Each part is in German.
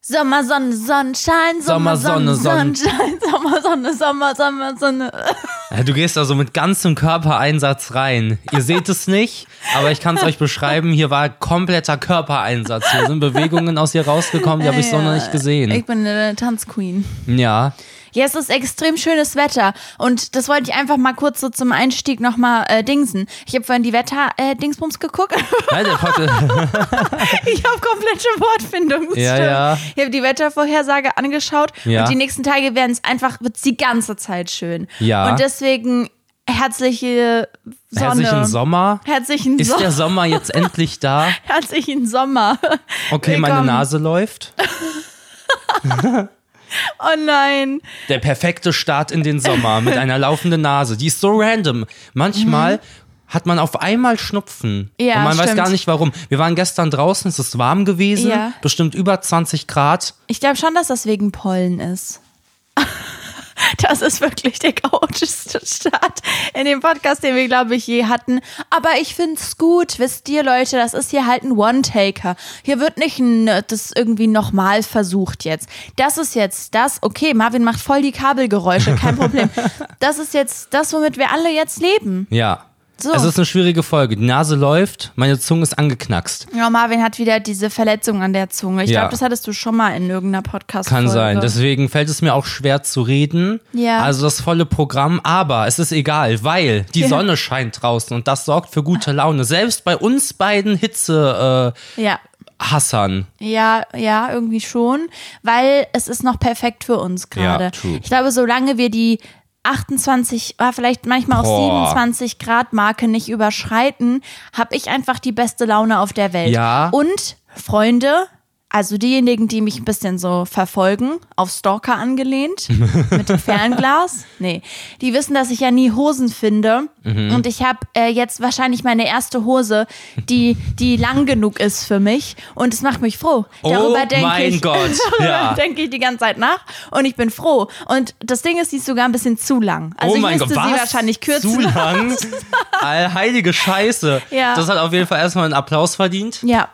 Sommer, Sonne, Sonnenschein, Sommer, Sonne, Sonne, Sonnenschein, Sommer, Sonne, Sommer, Sommer, Sonne. Du gehst also mit ganzem Körpereinsatz rein. Ihr seht es nicht, aber ich kann es euch beschreiben. Hier war kompletter Körpereinsatz. Hier sind Bewegungen aus ihr rausgekommen, die habe ich so noch nicht Ich gesehen. bin eine Tanzqueen. Ja. Ja, es ist extrem schönes Wetter und das wollte ich einfach mal kurz so zum Einstieg nochmal äh, dingsen. Ich habe vorhin die Wetter-Dingsbums geguckt. Nein, ich habe komplette Wortfindung. Ja, stimmt. ja. Ich habe die Wettervorhersage angeschaut Ja. und die nächsten Tage werden es einfach, wird die ganze Zeit schön. Ja. Und deswegen herzliche Sonne. Herzlichen Sommer. Herzlichen Ist Sommer. der Sommer jetzt endlich da? Herzlichen Sommer. Okay, meine Willkommen. Nase läuft. Oh nein. Der perfekte Start in den Sommer mit einer laufenden Nase. Die ist so random. Manchmal hat man auf einmal Schnupfen. Mhm. Ja, und man weiß stimmt. gar nicht warum. Wir waren gestern draußen, es ist warm gewesen, Ja. bestimmt über 20 Grad. Ich glaube schon, dass das wegen Pollen ist. Das ist wirklich der chaotischste Start in dem Podcast, den wir, glaube ich, je hatten. Aber ich finde es gut. Wisst ihr, Leute, das ist hier halt ein One-Taker. Hier wird nicht ein, das irgendwie nochmal versucht jetzt. Das ist jetzt das, okay, Marvin macht voll die Kabelgeräusche, kein Problem. Das ist jetzt das, womit wir alle jetzt leben. Ja. So. Es ist eine schwierige Folge. Die Nase läuft, meine Zunge ist angeknackst. Ja, Marvin hat wieder diese Verletzung an der Zunge. Ich Ja. glaube, das hattest du schon mal in irgendeiner podcast Kann sein. Deswegen fällt es mir auch schwer zu reden. Ja. Also das volle Programm. Aber es ist egal, weil die Ja. Sonne scheint draußen und das sorgt für gute Laune. Selbst bei uns beiden Hitze äh, Ja. Hassern. Ja, ja, irgendwie schon, weil es ist noch perfekt für uns gerade. Ja, true. ich glaube, solange wir die 28, ah, vielleicht manchmal auch Boah. 27 Grad Marke nicht überschreiten, habe ich einfach die beste Laune auf der Welt. Ja. Und Freunde, also diejenigen, die mich ein bisschen so verfolgen, auf Stalker angelehnt, mit dem Fernglas, nee, die wissen, dass ich ja nie Hosen finde. Mhm. Und ich habe äh, jetzt wahrscheinlich meine erste Hose, die, die lang genug ist für mich. Und es macht mich froh. Oh Darüber denke mein ich, Gott, darüber ja. denke ich die ganze Zeit nach. Und ich bin froh. Und das Ding ist, die ist sogar ein bisschen zu lang. Also oh ich mein müsste Gott, sie was? wahrscheinlich kürzen. Zu lang? Allheilige Scheiße. Ja. Das hat auf jeden Fall erstmal einen Applaus verdient. Ja,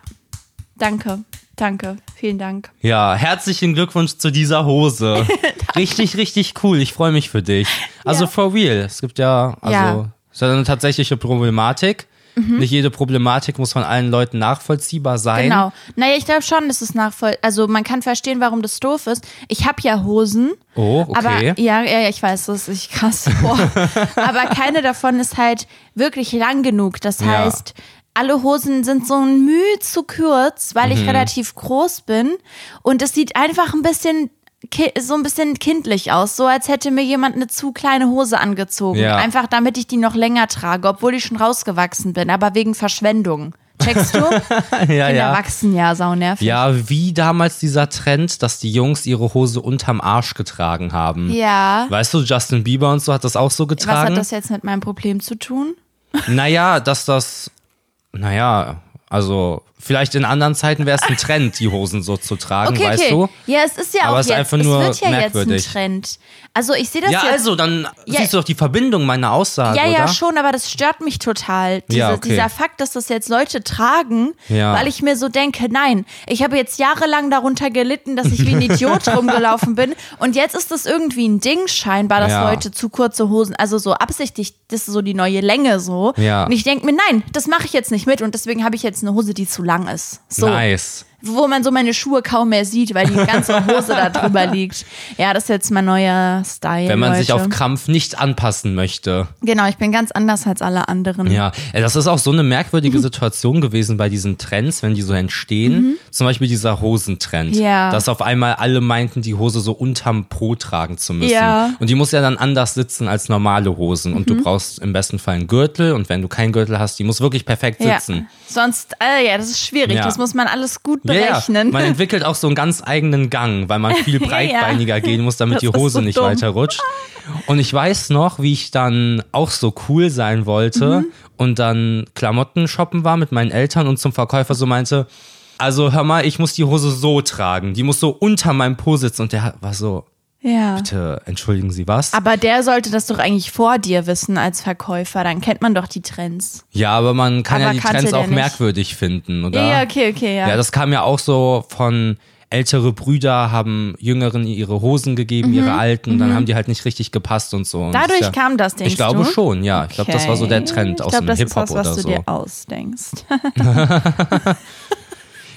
danke. Danke. Vielen Dank. Ja, herzlichen Glückwunsch zu dieser Hose. richtig, richtig cool. Ich freue mich für dich. Also Ja. for real. Es gibt ja, also, Ja. Mhm. es ist ja eine tatsächliche Problematik. Nicht jede Problematik muss von allen Leuten nachvollziehbar sein. Genau. Naja, ich glaube schon, dass es nachvoll. Also man kann verstehen, warum das doof ist. Ich habe ja Hosen. Oh, okay. Aber ja, ja, ich weiß, das ist krass. Aber keine davon ist halt wirklich lang genug. Das Ja. Alle Hosen sind so ein Mühe zu kurz, weil Mhm. ich relativ groß bin. Und es sieht einfach ein bisschen so ein bisschen kindlich aus, so als hätte mir jemand eine zu kleine Hose angezogen. Ja. Einfach damit ich die noch länger trage, obwohl ich schon rausgewachsen bin, aber wegen Verschwendung. Checkst du? ja, Kinder ja. wachsen ja saunervig. Ja, wie damals dieser Trend, dass die Jungs ihre Hose unterm Arsch getragen haben. Ja. Weißt du, Justin Bieber und so hat das auch so Was getragen. hat das jetzt mit meinem Problem zu tun? Naja, dass das, naja, also vielleicht in anderen Zeiten wäre es ein Trend, die Hosen so zu tragen, Okay, weißt okay. du? Ja, es ist ja Aber auch es ist jetzt, einfach nur es wird ja merkwürdig. jetzt ein Trend. Also ich sehe das Ja, jetzt. also, dann Ja. siehst du doch die Verbindung meiner Aussage, ja, oder? ja, schon, aber das stört mich total. Diese, Ja, okay. Dieser Fakt, dass das jetzt Leute tragen, Ja. weil ich mir so denke, nein, ich habe jetzt jahrelang darunter gelitten, dass ich wie ein Idiot rumgelaufen bin und jetzt ist das irgendwie ein Ding scheinbar, dass Ja. Leute zu kurze Hosen, also so absichtlich, das ist so die neue Länge so. Ja. Und ich denke mir, nein, das mache ich jetzt nicht mit und deswegen habe ich jetzt eine Hose, die zu lang ist. So. Nice. Wo man so meine Schuhe kaum mehr sieht, weil die ganze Hose da drüber liegt. Ja, das ist jetzt mein neuer Style. Wenn man Leute. sich auf Krampf nicht anpassen möchte. Genau, ich bin ganz anders als alle anderen. Ja, äh, das ist auch so eine merkwürdige Situation gewesen bei diesen Trends, wenn die so entstehen. Zum Beispiel dieser Hosentrend. Mhm. Ja. Dass auf einmal alle meinten, die Hose so unterm Po tragen zu müssen. Ja. Mhm. Und die muss ja dann anders sitzen als normale Hosen. Und du brauchst im besten Fall einen Gürtel. Und wenn du keinen Gürtel hast, die muss wirklich perfekt Ja. sitzen. Sonst, äh, ja, das ist schwierig. Ja. Das muss man alles gut Ja, ja. berechnen. Man entwickelt auch so einen ganz eigenen Gang, weil man viel breitbeiniger gehen muss, damit Das die Hose so nicht dumm. weiter rutscht. Und ich weiß noch, wie ich dann auch so cool sein wollte Mhm. und dann Klamotten shoppen war mit meinen Eltern und zum Verkäufer so meinte, also hör mal, ich muss die Hose so tragen, die muss so unter meinem Po sitzen und der war so, ja. bitte, entschuldigen Sie was? Aber der sollte das doch eigentlich vor dir wissen als Verkäufer. Dann kennt man doch die Trends. Ja, aber man kann Aber ja die Trends auch nicht. merkwürdig finden, oder? Ja, okay, okay, ja. Ja, das kam ja auch so von ältere Brüder haben Jüngeren ihre Hosen gegeben, ihre alten, dann haben die halt nicht richtig gepasst und so. Und das Mhm, Dadurch ist ja, kam das, denkst Ich glaube du? schon, ja. Ich glaube, das war so der Trend ich aus glaub, dem das Hip-Hop ist was, was oder du so. dir ausdenkst.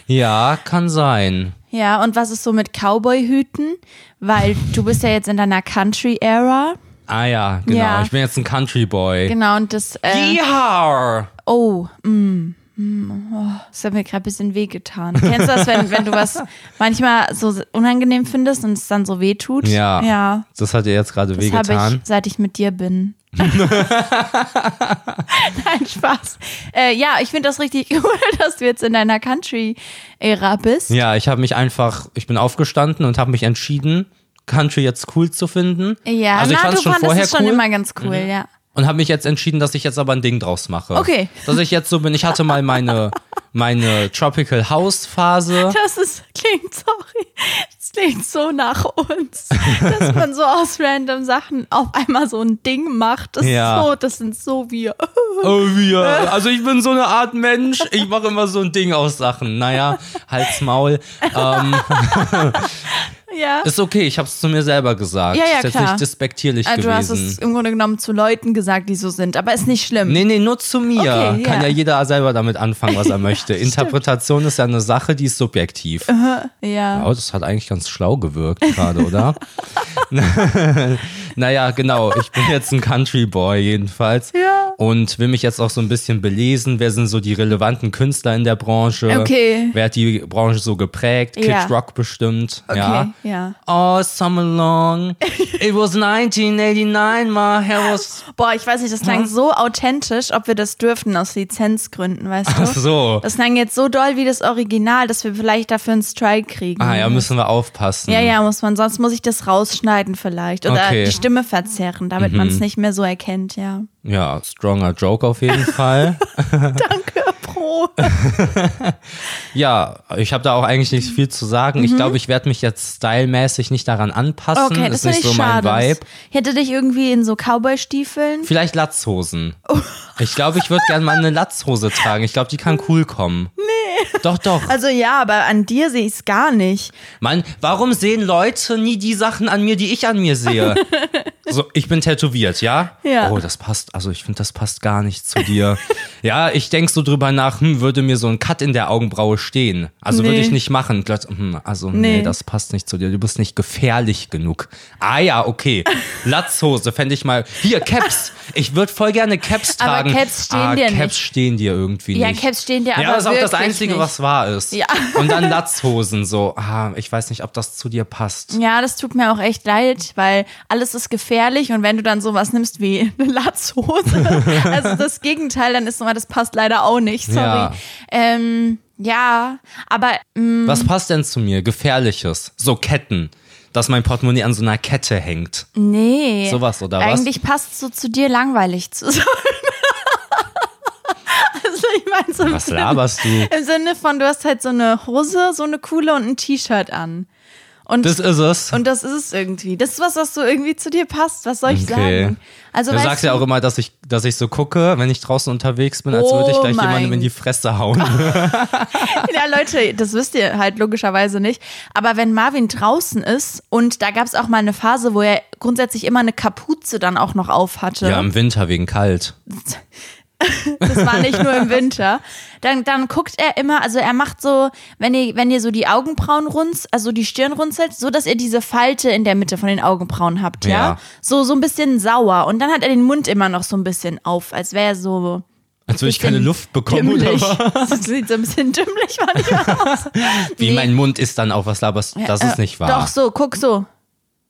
Ja, kann sein. ja, und was ist so mit Cowboy-Hüten? Weil du bist ja jetzt in deiner Country-Era. Ah ja, genau. Ja. Ich bin jetzt ein Country Boy. Genau, und das, äh, Yeehaw! oh, mm, mm, oh, das hat mir gerade ein bisschen wehgetan. Kennst du das, wenn, wenn du was manchmal so unangenehm findest und es dann so weh tut? Ja. Ja, Das hat dir jetzt gerade das habe wehgetan. ich, seit ich mit dir bin. Nein, Spaß. Äh, ja, ich finde das richtig cool, dass du jetzt in deiner Country-Ära bist. Ja, ich habe mich einfach, ich bin aufgestanden und habe mich entschieden, Country jetzt cool zu finden. Ja, also ich na, fand's du schon fandest vorher es schon cool immer ganz cool, ja. Und habe mich jetzt entschieden, dass ich jetzt aber ein Ding draus mache. Okay. Dass ich jetzt so bin, ich hatte mal meine meine Tropical House Phase. Das ist, klingt, sorry, das klingt so nach uns, dass man so aus random Sachen auf einmal so ein Ding macht. Das, Ja. ist so, das sind so wir. Oh, wir. Also ich bin so eine Art Mensch. Ich mache immer so ein Ding aus Sachen. Naja, Hals, Maul. Ähm, Ja. ist okay, ich habe es zu mir selber gesagt. Ja, ja, ist jetzt klar. nicht despektierlich Äh, Du hast gewesen. es im Grunde genommen zu Leuten gesagt, die so sind, aber ist nicht schlimm. Nee, nee, nur zu mir. Okay, Kann ja. ja jeder selber damit anfangen, was er möchte. Interpretation ist ja eine Sache, die ist subjektiv. Ja. Oh, das hat eigentlich ganz schlau gewirkt gerade, oder? naja, genau. Ich bin jetzt ein Country Boy jedenfalls. Ja. Und will mich jetzt auch so ein bisschen belesen. Wer sind so die relevanten Künstler in der Branche? Okay. Wer hat die Branche so geprägt? Kid Ja. Rock bestimmt. Okay, Ja. ja. Oh, summer long. It was 1989. My hair was. Boah, ich weiß nicht, das klang so authentisch, ob wir das dürften aus Lizenzgründen, weißt du? Ach so. Das klang jetzt so doll wie das Original, dass wir vielleicht dafür einen Strike kriegen. Ah ja, müssen wir aufpassen. Ja, ja, muss man, sonst muss ich das rausschneiden vielleicht. Oder Okay. Mhm. die Stimme verzerren, damit man es nicht mehr so erkennt, ja. Ja, stronger Joke auf jeden Fall. Danke, Pro. Ja, ich habe da auch eigentlich nicht viel zu sagen. Ich glaube, ich werde mich jetzt stylmäßig nicht daran anpassen. Mhm. Okay, das ist nicht ich so mein schade. Vibe. Ich hätte dich irgendwie in so Cowboy-Stiefeln. Vielleicht Latzhosen. Ich glaube, ich würde gerne mal eine Latzhose tragen. Ich glaube, die kann cool kommen. Nee. Doch, doch. Also ja, aber an dir sehe ich es gar nicht. Mann, warum sehen Leute nie die Sachen an mir, die ich an mir sehe? So, ich bin tätowiert, ja? Ja. Oh, das passt, also ich finde, das passt gar nicht zu dir. ja, ich denk so drüber nach, hm, würde mir so ein Cut in der Augenbraue stehen. Also würde Nee. ich nicht machen. Hm, also, nee. Nee. das passt nicht zu dir. Du bist nicht gefährlich genug. Ah ja, okay. Latzhose fände ich mal. Hier, Caps. Ich würde voll gerne Caps Aber tragen. Caps stehen ah, dir Caps nicht. stehen dir irgendwie Ja, nicht. Caps stehen dir Ja, aber das ist auch das Einzige, nicht. was wahr ist. Ja. Und dann Latzhosen so. Ah, ich weiß nicht, ob das zu dir passt. Ja, das tut mir auch echt leid, weil alles ist gefährlich und wenn du dann sowas nimmst wie eine Latzhose, also das Gegenteil, dann ist immer, das passt leider auch nicht, sorry. Ja. Ähm, ja, aber mm, Was passt denn zu mir? Gefährliches. So Ketten. Dass mein Portemonnaie an so einer Kette hängt. nee. Sowas oder was? Eigentlich passt es so zu dir, langweilig zu sein. also ich meine so Was Sinne- laberst du? Im Sinne von, du hast halt so eine Hose, so eine coole und ein T-Shirt an. Und Das ist es. Und das ist es irgendwie. Das ist was, was so irgendwie zu dir passt. Was soll ich Okay. sagen? Also, Du sagst ja auch immer, dass ich, dass ich so gucke, wenn ich draußen unterwegs bin, als würde ich Oh gleich jemandem in die Fresse hauen. Ja, Leute, das wisst ihr halt logischerweise nicht. Aber wenn Marvin draußen ist und da gab es auch mal eine Phase, wo er grundsätzlich immer eine Kapuze dann auch noch auf hatte. ja, im Winter wegen kalt. Das war nicht nur im Winter. Dann, dann guckt er immer, also er macht so, wenn ihr, wenn ihr so die Augenbrauen runzt, also die Stirn runzelt, so dass ihr diese Falte in der Mitte von den Augenbrauen habt, ja? Ja. So, so ein bisschen sauer. Und dann hat er den Mund immer noch so ein bisschen auf, als wäre er so. Als würde ich keine Luft bekommen oder dümmlich. was? Das sieht so ein bisschen dümmlich manchmal aus. Wie Nee. mein Mund ist dann auch was laberst. Das ist Äh, nicht wahr. Doch, so, guck so.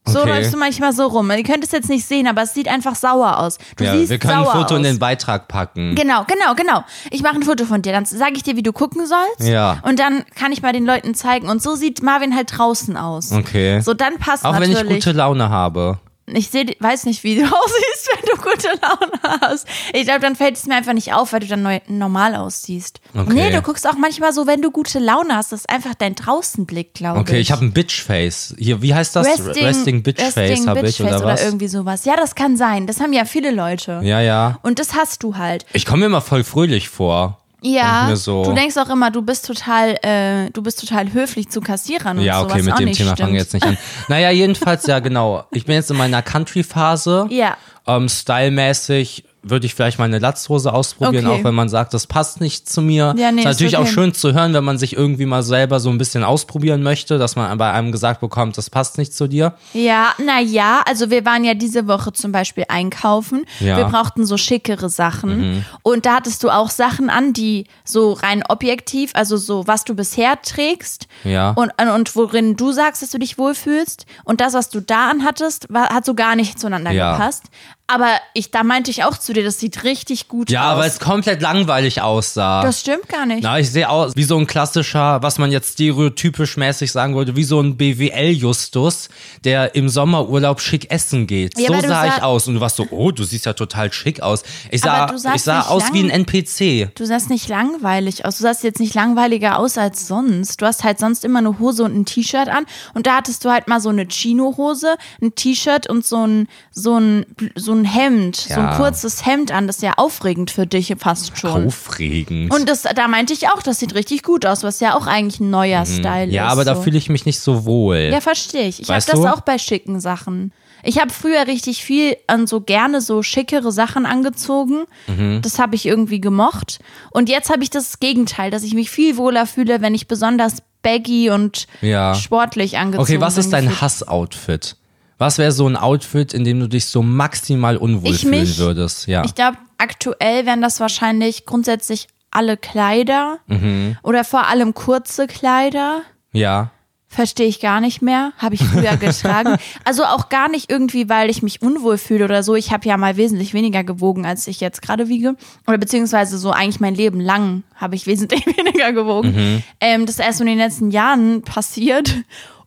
So Okay. läufst du manchmal so rum. Ihr könnt es jetzt nicht sehen, aber es sieht einfach sauer aus. Du ja, siehst wir können ein sauer Foto aus. in den Beitrag packen. Genau, genau, genau. Ich mache ein Foto von dir, dann sage ich dir, wie du gucken sollst. Ja. Und dann kann ich mal den Leuten zeigen. Und so sieht Marvin halt draußen aus. Okay. So, dann passt Auch wenn natürlich. ich gute Laune habe. Ich seh, weiß nicht, wie du aussiehst, wenn du gute Laune hast. Ich glaube, dann fällt es mir einfach nicht auf, weil du dann neu, normal aussiehst. Okay. Nee, du guckst auch manchmal so, wenn du gute Laune hast. Das ist einfach dein Draußenblick, glaube Okay, ich. ich habe ein Bitchface. Hier, wie heißt das? Resting, Bitchface Resting habe ich Bitchface oder was? irgendwie sowas. Ja, das kann sein. Das haben ja viele Leute. Ja, ja. Und das hast du halt. Ich komme mir immer voll fröhlich vor. Ja, so, du denkst auch immer, du bist total, äh, du bist total höflich zu Kassierern und ja, so, okay, was mit auch dem Thema fangen wir jetzt nicht an. Naja, jedenfalls, ja, genau. Ich bin jetzt in meiner Country-Phase. Ja. Ähm, stylmäßig würde ich vielleicht mal eine Latzhose ausprobieren, Okay. auch wenn man sagt, das passt nicht zu mir. Ja, nee, ist ist natürlich auch schön zu hören, wenn man sich irgendwie mal selber so ein bisschen ausprobieren möchte, dass man bei einem gesagt bekommt, das passt nicht zu dir. Ja, na ja, also wir waren ja diese Woche zum Beispiel einkaufen. Ja. Mhm. Wir brauchten so schickere Sachen. Und da hattest du auch Sachen an, die so rein objektiv, also so, was du bisher trägst. Ja. Und, und worin du sagst, dass du dich wohlfühlst. Und das, was du da anhattest, war, hat so gar nicht zueinander Ja. gepasst. Aber ich, da meinte ich auch zu dir, das sieht richtig gut Ja, aus. weil es komplett langweilig aussah. das stimmt gar nicht. Na, ich sehe aus wie so ein klassischer, was man jetzt stereotypisch mäßig sagen würde, wie so ein BWL-Justus, der im Sommerurlaub schick essen geht. Ja, so sah ich aus. Und du warst so, oh, du siehst ja total schick aus. Ich sah, Aber ich sah aus wie ein NPC. Du sahst nicht langweilig aus. Du sahst jetzt nicht langweiliger aus als sonst. Du hast halt sonst immer eine Hose und ein T-Shirt an. Und da hattest du halt mal so eine Chino-Hose, ein T-Shirt und so ein, so ein, so ein Hemd, so ein Ja. kurzes Hemd an. Das ist ja aufregend für dich fast schon. Aufregend. Und das, da meinte ich auch, das sieht richtig gut aus, was ja auch eigentlich ein neuer Style Mhm. ja, ist. aber da so. fühle ich mich nicht so wohl. Ja, verstehe ich. Ich habe das auch bei schicken Sachen. Ich habe früher richtig viel an so gerne so schickere Sachen angezogen. Mhm. Das habe ich irgendwie gemocht. Und jetzt habe ich das Gegenteil, dass ich mich viel wohler fühle, wenn ich besonders baggy und Ja. sportlich angezogen okay, was bin. ist dein. Hassoutfit? Was wäre so ein Outfit, in dem du dich so maximal unwohl Ich fühlen mich? würdest? Ja. Ich glaube, aktuell wären das wahrscheinlich grundsätzlich alle Kleider Mhm. oder vor allem kurze Kleider. ja. Verstehe ich gar nicht mehr. Habe ich früher getragen. Also auch gar nicht irgendwie, weil ich mich unwohl fühle oder so. Ich habe ja mal wesentlich weniger gewogen, als ich jetzt gerade wiege. Oder beziehungsweise so eigentlich mein Leben lang habe ich wesentlich weniger gewogen. Ähm, das ist erst in den letzten Jahren passiert.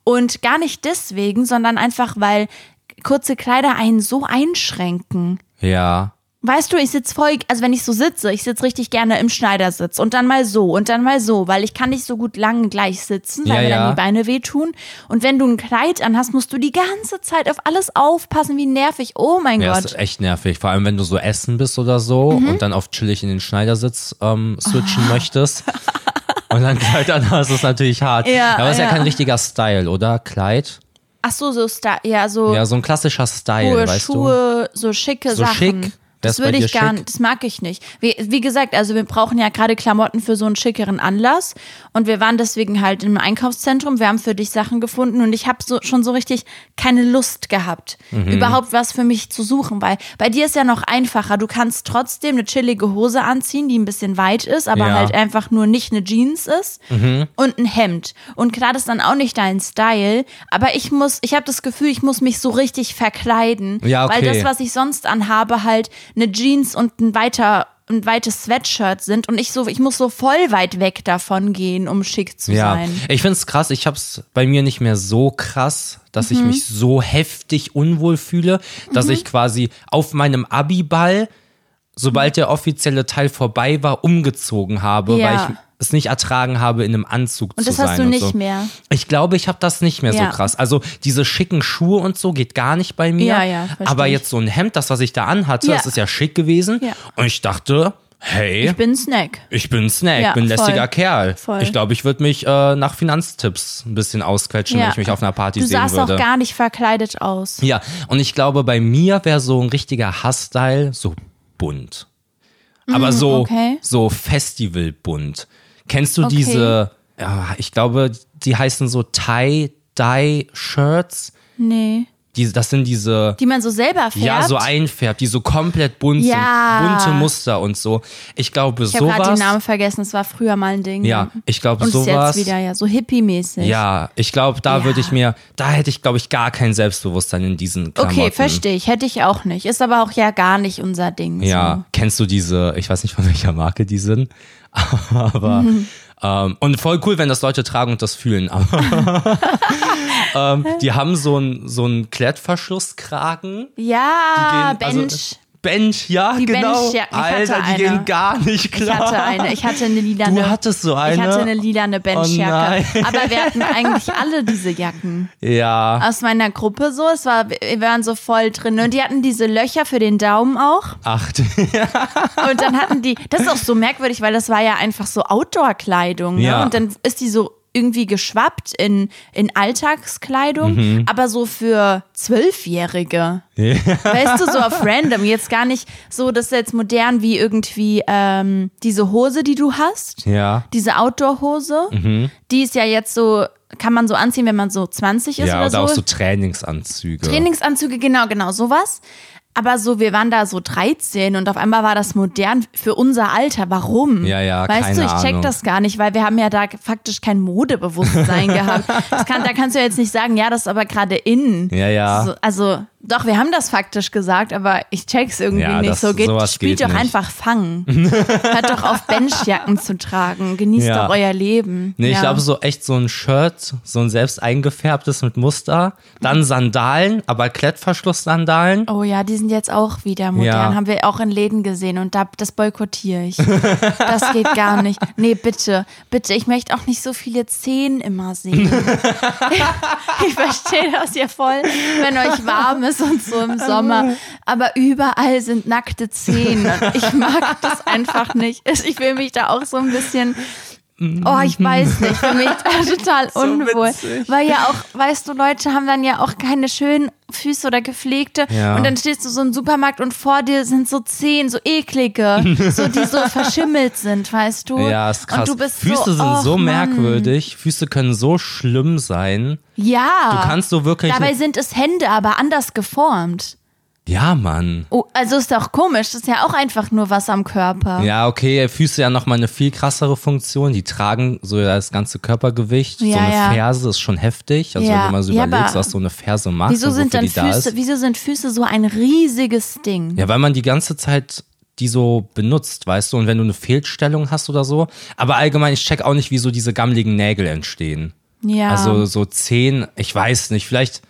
Und gar nicht deswegen, sondern einfach, weil kurze Kleider einen so einschränken. Ja. Weißt du, ich sitze voll, also wenn ich so sitze, ich sitze richtig gerne im Schneidersitz und dann mal so und dann mal so, weil ich kann nicht so gut lang gleich sitzen, weil Ja, mir ja. dann die Beine wehtun. Und wenn du ein Kleid anhast, musst du die ganze Zeit auf alles aufpassen, wie nervig. Oh mein Ja, Gott. ist echt nervig. Vor allem, wenn du so essen bist oder so Mhm. und dann auf chillig in den Schneidersitz ähm, switchen Oh. möchtest. Und dann Kleid an hast, ist natürlich hart. Ja, Aber ist ja. ja. kein richtiger Style, oder? Kleid? Ach so, so Star, ja, so Ja, so ein klassischer Style, hohe weißt du? Schuhe, so schicke So Sachen. schick? Das bei würde ich gar nicht, das mag ich nicht. Wie, wie gesagt, also wir brauchen ja gerade Klamotten für so einen schickeren Anlass und wir waren deswegen halt im Einkaufszentrum, wir haben für dich Sachen gefunden und ich habe so, schon so richtig keine Lust gehabt, Mhm. überhaupt was für mich zu suchen, weil bei dir ist ja noch einfacher, du kannst trotzdem eine chillige Hose anziehen, die ein bisschen weit ist, aber Ja. Mhm. halt einfach nur nicht eine Jeans ist und ein Hemd und klar, das ist dann auch nicht dein Style, aber ich muss, ich habe das Gefühl, ich muss mich so richtig verkleiden, Ja, weil okay. das, was ich sonst anhabe, halt eine Jeans und ein weiter ein weites Sweatshirt sind und ich so ich muss so voll weit weg davon gehen, um schick zu Ja, sein. ich find's krass. Ich hab's bei mir nicht mehr so krass, dass Mhm. ich mich so heftig unwohl fühle, dass ich quasi auf meinem Abi-Ball, sobald der offizielle Teil vorbei war, umgezogen habe, Ja. weil ich es nicht ertragen habe, in einem Anzug Und zu das sein. hast du und nicht so. mehr. Ich glaube, ich habe das nicht mehr Ja. so krass. Also diese schicken Schuhe und so geht gar nicht bei mir. Ja, ja, Aber jetzt so ein Hemd, das, was ich da anhatte, Ja. das ist ja schick gewesen. Ja. Und ich dachte, hey, Ich bin Snack. ich bin Snack, Ja, bin voll. lästiger Kerl. Voll. Ich glaube, ich würde mich äh, nach Finanztipps ein bisschen ausquetschen, wenn ich mich auf einer Party du sehen sahst würde. auch gar nicht verkleidet aus. ja, und ich glaube, bei mir wäre so ein richtiger Hassstyle so bunt. Aber so, Mm, okay. so festivalbunt. Kennst du Okay. diese, ja, ich glaube, die heißen so Tie-Dye-Shirts? Nee. Die, das sind diese, Die man so selber färbt. ja, so einfärbt, die so komplett bunt Ja. sind. Bunte Muster und so. Ich glaube, ich habe gerade sowas. den Namen vergessen, es war früher mal ein Ding. Ja, ich glaube, Und ist sowas. jetzt wieder ja so hippie-mäßig. Ja, ich glaube, da Ja. würde ich mir, da hätte ich, glaube ich, gar kein Selbstbewusstsein in diesen Klamotten. Okay, verstehe ich. Hätte ich auch nicht. Ist aber auch ja gar nicht unser Ding. Ja, kennst du diese, ich weiß nicht von welcher Marke die sind, aber Mhm. ähm, und voll cool, wenn das Leute tragen und das fühlen, aber ähm, die haben so einen so einen Klettverschlusskragen. Ja, gehen- also, Bench. Bench, ja, Die genau. Ich hatte Alter, die eine. gehen gar nicht Ich klar. hatte eine, ich hatte eine lilane. Du hattest so eine? Ich hatte eine lilane Benchjacke. Oh aber wir hatten eigentlich alle diese Jacken. Ja. Aus meiner Gruppe so. Es war, wir waren so voll drin. Und die hatten diese Löcher für den Daumen auch. Ach, Und dann hatten die, das ist auch so merkwürdig, weil das war ja einfach so Outdoor-Kleidung. Ne? Ja. Und dann ist die so irgendwie geschwappt in, in Alltagskleidung, Mhm. aber so für Zwölfjährige. Weißt du, so auf random. Jetzt gar nicht so, das ist jetzt modern wie irgendwie ähm, diese Hose, die du hast. ja. Diese Outdoor-Hose. Mhm. Die ist ja jetzt so, kann man so anziehen, wenn man so 20 ist Ja, oder oder so. auch so Trainingsanzüge. Trainingsanzüge, genau, genau, sowas. Aber so, wir waren da so 13 und auf einmal war das modern für unser Alter. Warum? Ja, ja, Weißt keine du, ich check Ahnung. das gar nicht, weil wir haben ja da faktisch kein Modebewusstsein gehabt. Kann, da kannst du ja jetzt nicht sagen, ja, das ist aber gerade in. Ja, ja. So, also, doch, wir haben das faktisch gesagt, aber ich check's irgendwie Ja, nicht. das- so geht, spielt geht doch nicht. einfach Fangen. Hört doch auf, Benchjacken zu tragen. Genießt Ja. doch euer Leben. Nee, ich ja. glaube, so echt so ein Shirt, so ein selbst eingefärbtes mit Muster. Dann Sandalen, aber Klettverschlusssandalen. Oh ja, die sind jetzt auch wieder modern. Haben wir auch in Läden gesehen und da, das boykottiere ich. das geht gar nicht. Nee, bitte, bitte. Ich möchte auch nicht so viele Zehen immer sehen. ich verstehe das ja voll, wenn euch warm ist und so im Sommer. Aber überall sind nackte Zehen und ich mag das einfach nicht. Ich fühle mich da auch so ein bisschen. Oh, ich weiß nicht, für mich total unwohl. witzig. Weil ja auch, weißt du, Leute haben dann ja auch keine schönen Füße oder gepflegte. Ja. Und dann stehst du so im Supermarkt und vor dir sind so Zehen, so eklige, so die so verschimmelt sind, weißt du? Ja, ist krass. Und du bist Füße so, sind och, so Mann. merkwürdig. Füße können so schlimm sein. Ja. Du kannst so wirklich. Dabei sind es Hände, aber anders geformt. Ja, Mann. Oh, also ist doch komisch, das ist ja auch einfach nur was am Körper. Ja, okay, Füße ja nochmal eine viel krassere Funktion. Die tragen so das ganze Körpergewicht. so Ja, eine ja. Ferse ist schon heftig. Also Ja. wenn du mal so überlegst, was so eine Ferse macht Wieso sind dann da Füße, ist. wieso sind Füße so ein riesiges Ding? Ja, weil man die ganze Zeit die so benutzt, weißt du, und wenn du eine Fehlstellung hast oder so. Aber allgemein, ich check auch nicht, wieso diese gammeligen Nägel entstehen. Ja. Also so zehn, ich weiß nicht, vielleicht,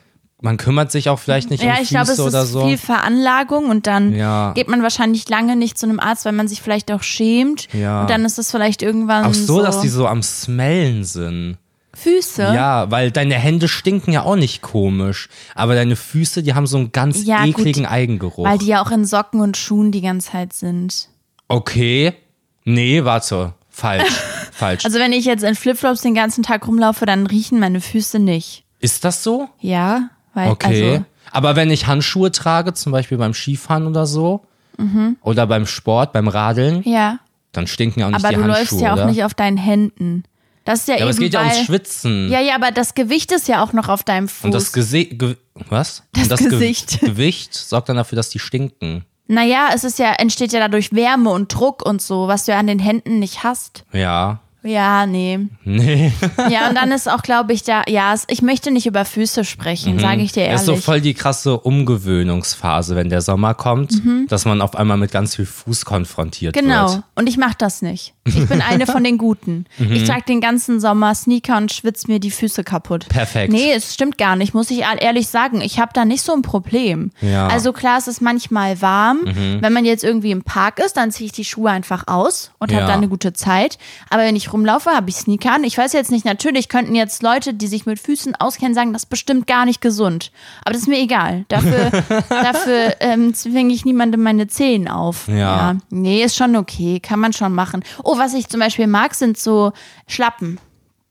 man kümmert sich auch vielleicht nicht Ja, um ich Füße glaube, es oder ist so. viel Veranlagung und dann Ja. geht man wahrscheinlich lange nicht zu einem Arzt, weil man sich vielleicht auch schämt. Ja. Und dann ist es vielleicht irgendwann Auch so, so dass die so am Smellen sind. Füße. Ja, weil deine Hände stinken ja auch nicht komisch. Aber deine Füße, die haben so einen ganz Ja, gut, ekligen Eigengeruch. Weil die ja auch in Socken und Schuhen die ganze Zeit sind. okay. Nee, warte. Falsch. Falsch. Also wenn ich jetzt in Flipflops den ganzen Tag rumlaufe, dann riechen meine Füße nicht. Ist das so? Ja, weil Okay. also Aber wenn ich Handschuhe trage, zum Beispiel beim Skifahren oder so, oder beim Sport, beim Radeln, ja, dann stinken ja auch nicht aber die du Handschuhe, läufst ja auch oder? nicht auf deinen Händen. Das ist ja, ja, eben aber es geht ja ums Schwitzen. Ja, ja, aber das Gewicht ist ja auch noch auf deinem Fuß. Und das Gesicht, ge was? Das das Ge- Gesicht. Gewicht sorgt dann dafür, dass die stinken. naja, es ist ja, entsteht ja dadurch Wärme und Druck und so, was du ja an den Händen nicht hast. Ja. Ja, nee. Nee. Ja, und dann ist auch, glaube ich, da, ja, ich möchte nicht über Füße sprechen, sage ich dir Das ehrlich. ist so voll die krasse Umgewöhnungsphase, wenn der Sommer kommt, dass man auf einmal mit ganz viel Fuß konfrontiert Mhm. Genau. wird. Und ich mache das nicht. Ich bin eine von den Guten. Mhm. Ich trage den ganzen Sommer Sneaker und schwitze mir die Füße kaputt. Perfekt. Nee, es stimmt gar nicht, muss ich ehrlich sagen. Ich habe da nicht so ein Problem. Ja. Mhm. Also klar, es ist manchmal warm. Wenn man jetzt irgendwie im Park ist, dann ziehe ich die Schuhe einfach aus und habe Ja. dann eine gute Zeit. Aber wenn ich rumlaufe, habe ich Sneaker an. Ich weiß jetzt nicht, natürlich könnten jetzt Leute, die sich mit Füßen auskennen, sagen, das ist bestimmt gar nicht gesund. Aber das ist mir egal. Dafür, dafür ähm, zwinge ich niemandem meine Zehen auf. Ja. Nee, ist schon okay. Kann man schon machen. Oh, was ich zum Beispiel mag, sind so Schlappen.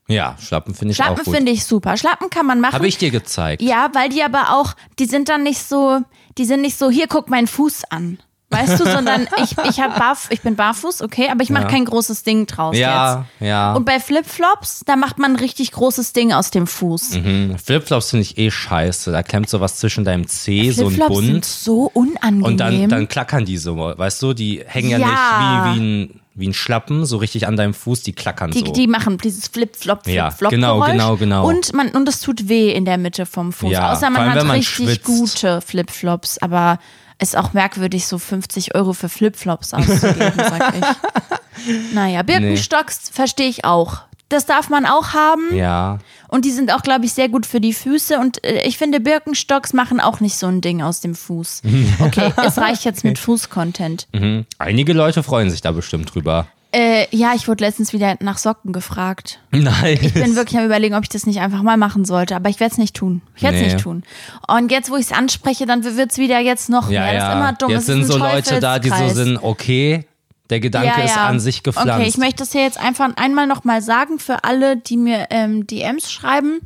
Ja, Schlappen finde ich auch Schlappen gut. finde ich super. Schlappen kann man machen. Habe ich dir gezeigt. Ja, weil die aber auch, die sind dann nicht so, die sind nicht so, hier guck meinen Fuß an. Weißt du, sondern ich, ich, hab barf, ich bin barfuß, okay, aber ich mache Ja. kein großes Ding draus Ja, jetzt. ja. Und bei Flipflops, da macht man ein richtig großes Ding aus dem Fuß. Mhm. Flipflops finde ich eh scheiße. Da klemmt sowas zwischen deinem Zeh, so ein Flipflops sind Bund. so unangenehm. Und dann, dann klackern die so, weißt du? Die hängen ja, Ja. nicht wie, wie, ein, wie ein Schlappen, so richtig an deinem Fuß, die klackern die, so. die machen dieses Flip-Flop, Ja, Flip-Flop genau, Geräusch. genau, genau. Und man und es tut weh in der Mitte vom Fuß. Ja, Außer man allem, hat man richtig schwitzt. gute Flipflops, aber ist auch merkwürdig, so 50 Euro für Flipflops auszugeben, sag ich. Naja, Birkenstocks verstehe ich auch. Das darf man auch haben. ja. Und die sind auch, glaube ich, sehr gut für die Füße. Und äh, ich finde, Birkenstocks machen auch nicht so ein Ding aus dem Fuß. Okay, es reicht jetzt mit Fuß-Content. Mhm. Einige Leute freuen sich da bestimmt drüber. Äh, ja, ich wurde letztens wieder nach Socken gefragt. Nein. Ich bin wirklich am überlegen, ob ich das nicht einfach mal machen sollte, aber ich werde es nicht tun. Ich werde es Nee. nicht tun. Und jetzt, wo ich es anspreche, dann wird es wieder jetzt noch ja, mehr. Das ja. ist immer dumm. Jetzt Es sind so Leute da, die so sind, okay, der Gedanke ist an sich gepflanzt. Okay, ich möchte das hier jetzt einfach einmal nochmal sagen für alle, die mir ähm, DMs schreiben.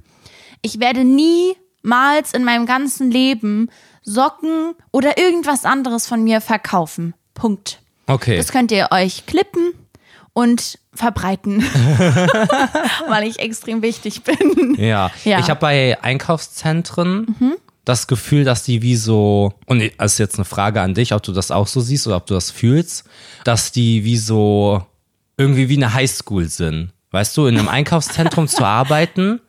Ich werde niemals in meinem ganzen Leben Socken oder irgendwas anderes von mir verkaufen. Punkt. okay. Das könnt ihr euch klippen und verbreiten, weil ich extrem wichtig bin. Ja, Ja. ich habe bei Einkaufszentren Mhm. das Gefühl, dass die wie so, und das ist jetzt eine Frage an dich, ob du das auch so siehst oder ob du das fühlst, dass die wie so irgendwie wie eine Highschool sind. Weißt du, in einem Einkaufszentrum zu arbeiten,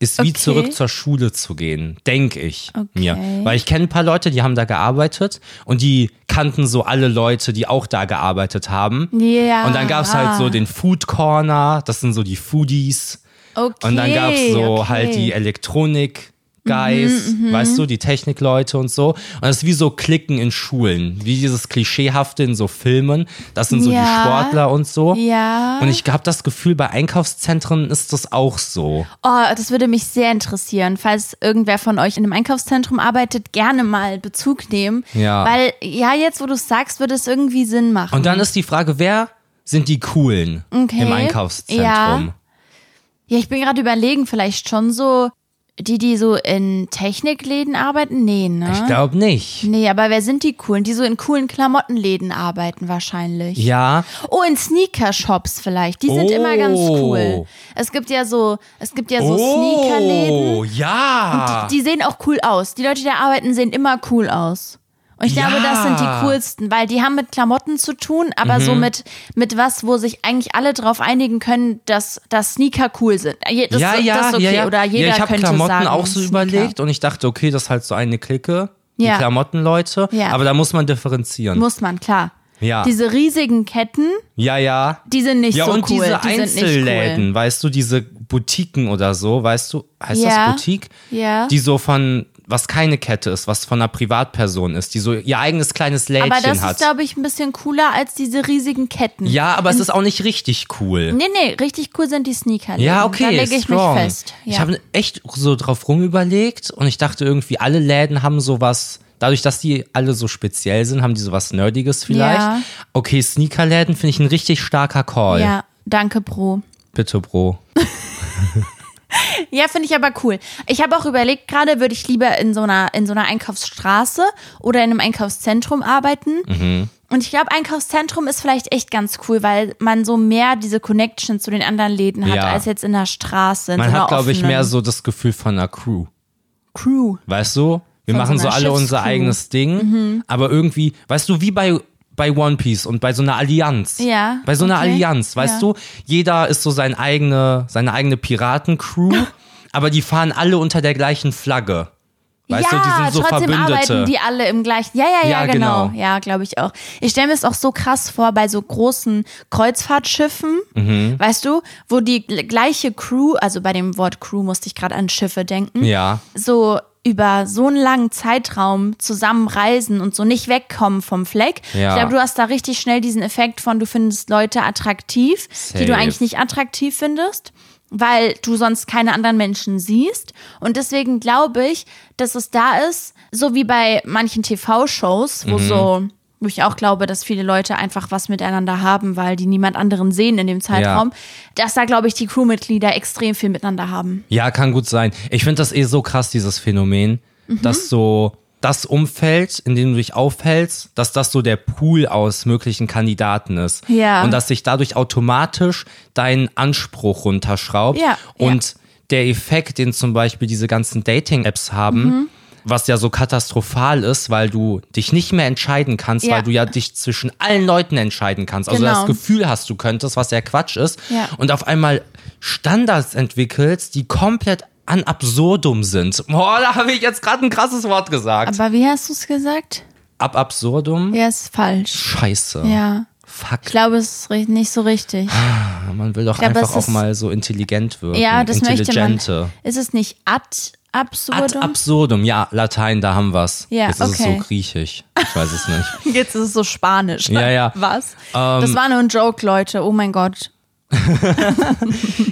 ist wie Okay. zurück zur Schule zu gehen, denke ich mir. Okay. Weil ich kenne ein paar Leute, die haben da gearbeitet und die kannten so alle Leute, die auch da gearbeitet haben. Ja. Und dann gab es halt so den Food Corner, das sind so die Foodies. Okay. Und dann gab es so okay. Halt die Elektronik-Guys, weißt du, die Technikleute und so. Und das ist wie so Klicken in Schulen, wie dieses Klischeehafte in so Filmen. Das sind so die Ja. Sportler und so. Ja. Und ich habe das Gefühl, bei Einkaufszentren ist das auch so. Oh, das würde mich sehr interessieren. Falls irgendwer von euch in einem Einkaufszentrum arbeitet, gerne mal Bezug nehmen. Ja. Weil, ja, jetzt, wo du es sagst, würde es irgendwie Sinn machen. Und dann ist die Frage, wer sind die Coolen Okay. im Einkaufszentrum? Ja. ja, ich bin gerade überlegen, vielleicht schon so die, die so in Technikläden arbeiten? Nee, ne? Ich glaube nicht. Nee, aber wer sind die coolen? Die so in coolen Klamottenläden arbeiten wahrscheinlich. Ja, Oh, in Sneaker-Shops vielleicht. Die sind Oh. immer ganz cool. Es gibt ja so, es gibt ja so Sneakerläden. Oh, ja. Die sehen auch cool aus. Die Leute, die da arbeiten, sehen immer cool aus. Und ich glaube, das sind die Ja. coolsten, weil die haben mit Klamotten zu tun, aber Mhm. so mit, mit was, wo sich eigentlich alle drauf einigen können, dass, dass Sneaker cool sind. Das, ja, ja, das ist okay. ja, ja. Oder jeder ja, ich habe Klamotten sagen, auch so Sneaker. überlegt und ich dachte, okay, das ist halt so eine Clique, die Ja. Klamottenleute, Ja. aber da muss man differenzieren. Muss man, klar. Ja. Diese riesigen Ketten, ja, ja. die sind nicht Ja, so und cool. diese die Einzelläden, cool. weißt du, diese Boutiquen oder so, weißt du, heißt Ja. das Boutique? Ja. Die so von, was keine Kette ist, was von einer Privatperson ist, die so ihr eigenes kleines Lädchen Aber das hat. ist, glaube ich, ein bisschen cooler als diese riesigen Ketten. ja, aber es ist auch nicht richtig cool. Nee, nee, richtig cool sind die Sneakerläden. Ja, Da okay, lege ich strong. mich fest. Ja. Ich habe echt so drauf rumüberlegt und ich dachte irgendwie, alle Läden haben sowas, dadurch, dass die alle so speziell sind, haben die sowas Nerdiges vielleicht. Ja. Okay, Sneakerläden finde ich ein richtig starker Call. ja, danke, Bro. Bitte, Bro. Ja, finde ich aber cool. Ich habe auch überlegt, gerade würde ich lieber in so einer in so einer Einkaufsstraße oder in einem Einkaufszentrum arbeiten. Mhm. Und ich glaube, Einkaufszentrum ist vielleicht echt ganz cool, weil man so mehr diese Connection zu den anderen Läden hat, Ja. als jetzt in der Straße. In Man so hat, glaube ich, mehr so das Gefühl von einer Crew. Crew. Weißt du? Wir Von machen so so alle unser eigenes Ding, Mhm. aber irgendwie, weißt du, wie bei bei One Piece und bei so einer Allianz. Ja, Bei so einer okay. Allianz, weißt Ja. du? Jeder ist so sein eigene, seine eigene Piratencrew, aber die fahren alle unter der gleichen Flagge. Weißt ja, du, die sind so trotzdem Verbündete. arbeiten die alle im gleichen. Ja, ja, ja, Ja, genau. genau. Ja, glaube ich auch. Ich stelle mir es auch so krass vor bei so großen Kreuzfahrtschiffen, Mhm. weißt du, wo die gl- gleiche Crew, also bei dem Wort Crew musste ich gerade an Schiffe denken, ja. so über so einen langen Zeitraum zusammen reisen und so nicht wegkommen vom Fleck. Ja. Ich glaube, du hast da richtig schnell diesen Effekt von, du findest Leute attraktiv, die du Safe. eigentlich nicht attraktiv findest, weil du sonst keine anderen Menschen siehst. Und deswegen glaube ich, dass es da ist, so wie bei manchen TV-Shows, Mhm. wo so wo ich auch glaube, dass viele Leute einfach was miteinander haben, weil die niemand anderen sehen in dem Zeitraum, dass da, glaube ich, die Crewmitglieder extrem viel miteinander haben. Ja, kann gut sein. Ich finde das eh so krass, dieses Phänomen, Mhm. dass so das Umfeld, in dem du dich aufhältst, dass das so der Pool aus möglichen Kandidaten ist. Ja. Und dass sich dadurch automatisch dein Anspruch runterschraubt. Ja, Und der Effekt, den zum Beispiel diese ganzen Dating-Apps haben, Mhm. Was ja so katastrophal ist, weil du dich nicht mehr entscheiden kannst, Ja. weil du ja dich zwischen allen Leuten entscheiden kannst. Also Genau. das Gefühl hast, du könntest, was ja Quatsch ist. Ja. Und auf einmal Standards entwickelst, die komplett an absurdum sind. Boah, da habe ich jetzt gerade ein krasses Wort gesagt. Aber wie hast du es gesagt? Ab absurdum? Ja, ist falsch. Scheiße. Ja. Fuck. Ich glaube, es ist nicht so richtig. man will doch glaube, einfach auch mal so intelligent wirken. Ja, das möchte man. Intelligente. Ist es nicht ad Ad absurdum? absurdum, ja, Latein, da haben wir's. Ja, Jetzt ist es okay. so griechisch. Ich weiß es nicht. Jetzt ist es so spanisch. Ja, ja. Was? Ähm, das war nur ein Joke, Leute. Oh mein Gott.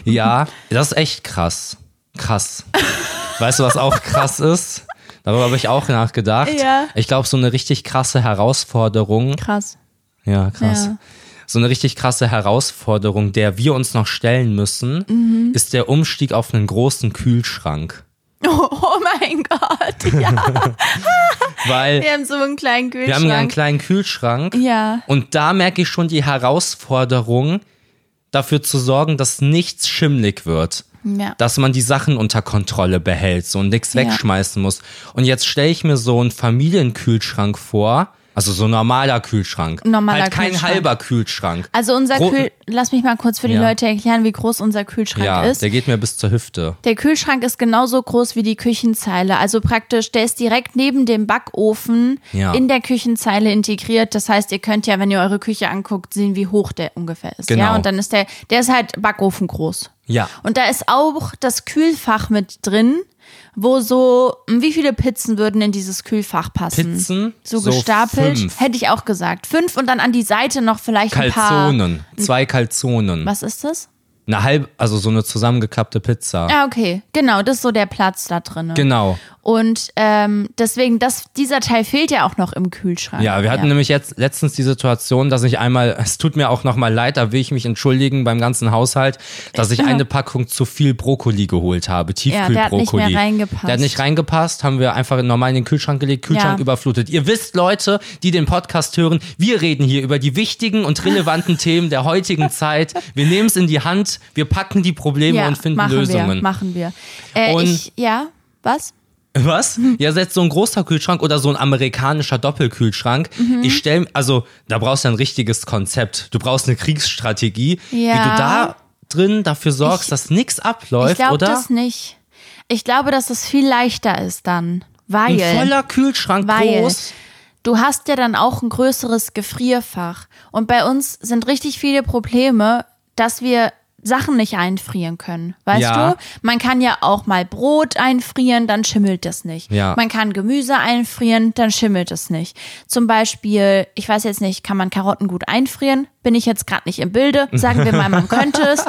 Ja, das ist echt krass. Krass. Weißt du, was auch krass ist? Darüber habe ich auch nachgedacht. Ja. Ich glaube, so eine richtig krasse Herausforderung. Krass. Ja, krass. Ja. So eine richtig krasse Herausforderung, der wir uns noch stellen müssen, Mhm. ist der Umstieg auf einen großen Kühlschrank. Oh, oh mein Gott. Ja. Weil Wir haben so einen kleinen Kühlschrank. wir haben ja einen kleinen Kühlschrank. Ja. Und da merke ich schon die Herausforderung, dafür zu sorgen, dass nichts schimmlig wird. Ja. Dass man die Sachen unter Kontrolle behält so und nichts Ja. wegschmeißen muss. Und jetzt stelle ich mir so einen Familienkühlschrank vor, also so ein normaler Kühlschrank. Normaler halt kein Kühlschrank. halber Kühlschrank. Also unser Gro- Kühl, lass mich mal kurz für die Ja. Leute erklären, wie groß unser Kühlschrank Ja, ist. der geht mir bis zur Hüfte. Der Kühlschrank ist genauso groß wie die Küchenzeile. Also praktisch, der ist direkt neben dem Backofen Ja. in der Küchenzeile integriert. Das heißt, ihr könnt ja, wenn ihr eure Küche anguckt, sehen, wie hoch der ungefähr ist. Genau. Ja, und dann ist der, der ist halt Backofen groß. Ja. Und da ist auch das Kühlfach mit drin, wo so, wie viele Pizzen würden in dieses Kühlfach passen? Pizzen? So, So gestapelt. fünf. Hätte ich auch gesagt. Fünf und dann an die Seite noch vielleicht ein paar. Calzonen. Zwei Calzonen. Was ist das? Eine halb, also so eine zusammengeklappte Pizza. Ah, okay. Genau, das ist so der Platz da drin. Genau. Und ähm, deswegen, das, dieser Teil fehlt ja auch noch im Kühlschrank. Ja, wir hatten nämlich jetzt letztens die Situation, dass ich einmal, es tut mir auch nochmal leid, da will ich mich entschuldigen beim ganzen Haushalt, dass ich eine Packung zu viel Brokkoli geholt habe, der hat nicht Tiefkühlbrokkoli. mehr reingepasst. Der hat nicht reingepasst, haben wir einfach normal in den Kühlschrank gelegt, Kühlschrank Ja. überflutet. Ihr wisst, Leute, die den Podcast hören, wir reden hier über die wichtigen und relevanten Themen der heutigen Zeit. Wir nehmen es in die Hand, wir packen die Probleme ja, und finden machen Lösungen. Wir, machen wir. Äh, Und- ich, ja, was? Was? Ja, setzt so ein großer Kühlschrank oder so ein amerikanischer Doppelkühlschrank. Mhm. Ich stell, also da brauchst du ein richtiges Konzept. Du brauchst eine Kriegsstrategie, wie Ja. du da drin dafür sorgst, Ich- dass nichts Ich abläuft, glaube oder? das nicht. Ich glaube, dass es viel leichter ist dann. Weil. ein voller Kühlschrank Weil groß. du hast ja dann auch ein größeres Gefrierfach. Und bei uns sind richtig viele Probleme, dass wir Sachen nicht einfrieren können. Weißt Ja. du? Man kann ja auch mal Brot einfrieren, dann schimmelt das nicht. Ja. Man kann Gemüse einfrieren, dann schimmelt es nicht. Zum Beispiel, ich weiß jetzt nicht, kann man Karotten gut einfrieren? Bin ich jetzt gerade nicht im Bilde. Sagen wir mal, man könnte es.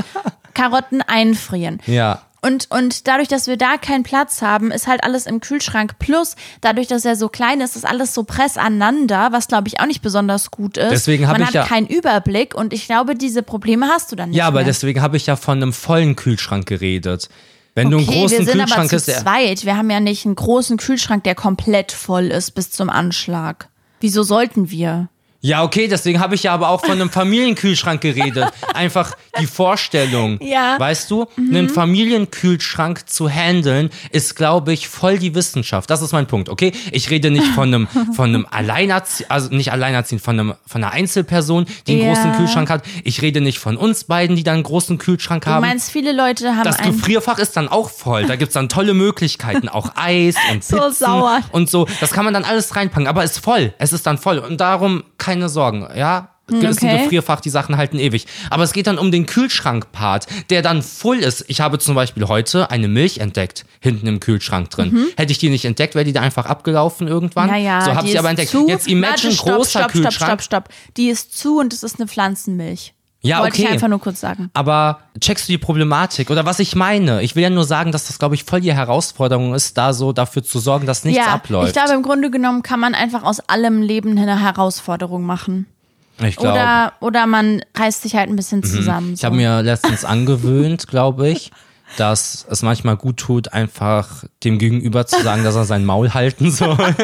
Karotten einfrieren. Ja. Und, und dadurch, dass wir da keinen Platz haben, ist halt alles im Kühlschrank. Plus, dadurch, dass er so klein ist, ist alles so press aneinander, was glaube ich auch nicht besonders gut ist. Deswegen Man ich hat ja- keinen Überblick und ich glaube, diese Probleme hast du dann nicht Ja, aber mehr. deswegen habe ich ja von einem vollen Kühlschrank geredet. Wenn du einen Okay, großen wir sind Kühlschrank aber zu der- zweit. Wir haben ja nicht einen großen Kühlschrank, der komplett voll ist bis zum Anschlag. Wieso sollten wir? Ja, okay, deswegen habe ich ja aber auch von einem Familienkühlschrank geredet. Einfach die Vorstellung. Ja. Weißt du, einen Familienkühlschrank zu handeln, ist, glaube ich, voll die Wissenschaft. Das ist mein Punkt, okay? Ich rede nicht von einem, von einem Alleinerziehenden, also nicht Alleinerziehend, von, einem, von einer Einzelperson, die einen Ja. großen Kühlschrank hat. Ich rede nicht von uns beiden, die da einen großen Kühlschrank Du haben. meinst, viele Leute haben Das. Gefrierfach ist dann auch voll. Da gibt's dann tolle Möglichkeiten. Auch Eis und So Pizzen sauer. und so. Das kann man dann alles reinpacken. Aber ist voll. Es ist dann voll. Und darum keine Sorgen. Ja. Ist ein Okay. Gefrierfach, die Sachen halten ewig. Aber es geht dann um den Kühlschrank-Part, der dann voll ist. Ich habe zum Beispiel heute eine Milch entdeckt, hinten im Kühlschrank drin. Hätte ich die nicht entdeckt, wäre die da einfach abgelaufen irgendwann. Naja, so habe ich sie aber entdeckt. Zu. Jetzt imagine Warte, stopp, großer stopp, Kühlschrank. Stopp, stopp, stopp. Die ist zu und es ist eine Pflanzenmilch. Ja, Wollte okay. ich einfach nur kurz sagen. Aber checkst du die Problematik oder was ich meine? Ich will ja nur sagen, dass das, glaube ich, voll die Herausforderung ist, da so dafür zu sorgen, dass nichts ja, abläuft. ich glaube, im Grunde genommen kann man einfach aus allem Leben eine Herausforderung machen. ich glaube. Oder, oder man reißt sich halt ein bisschen zusammen. Mhm. Ich habe mir letztens angewöhnt, glaube ich, dass es manchmal gut tut, einfach dem Gegenüber zu sagen, dass er sein Maul halten soll.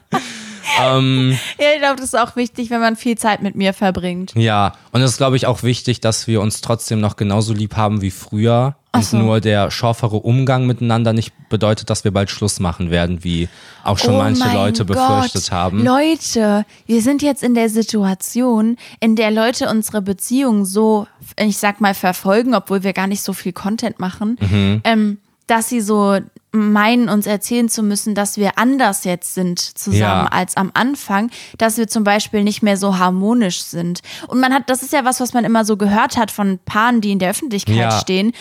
ähm, Ja, ich glaube, das ist auch wichtig, wenn man viel Zeit mit mir verbringt. ja, und es ist, glaube ich, auch wichtig, dass wir uns trotzdem noch genauso lieb haben wie früher. Und so. nur der schorfere Umgang miteinander nicht bedeutet, dass wir bald Schluss machen werden, wie auch schon oh manche Leute Gott. befürchtet haben. Leute, wir sind jetzt in der Situation, in der Leute unsere Beziehung so, ich sag mal, verfolgen, obwohl wir gar nicht so viel Content machen, Mhm. ähm, dass sie so meinen, uns erzählen zu müssen, dass wir anders jetzt sind zusammen Ja. als am Anfang, dass wir zum Beispiel nicht mehr so harmonisch sind. Und man hat, das ist ja was, was man immer so gehört hat von Paaren, die in der Öffentlichkeit Ja. stehen,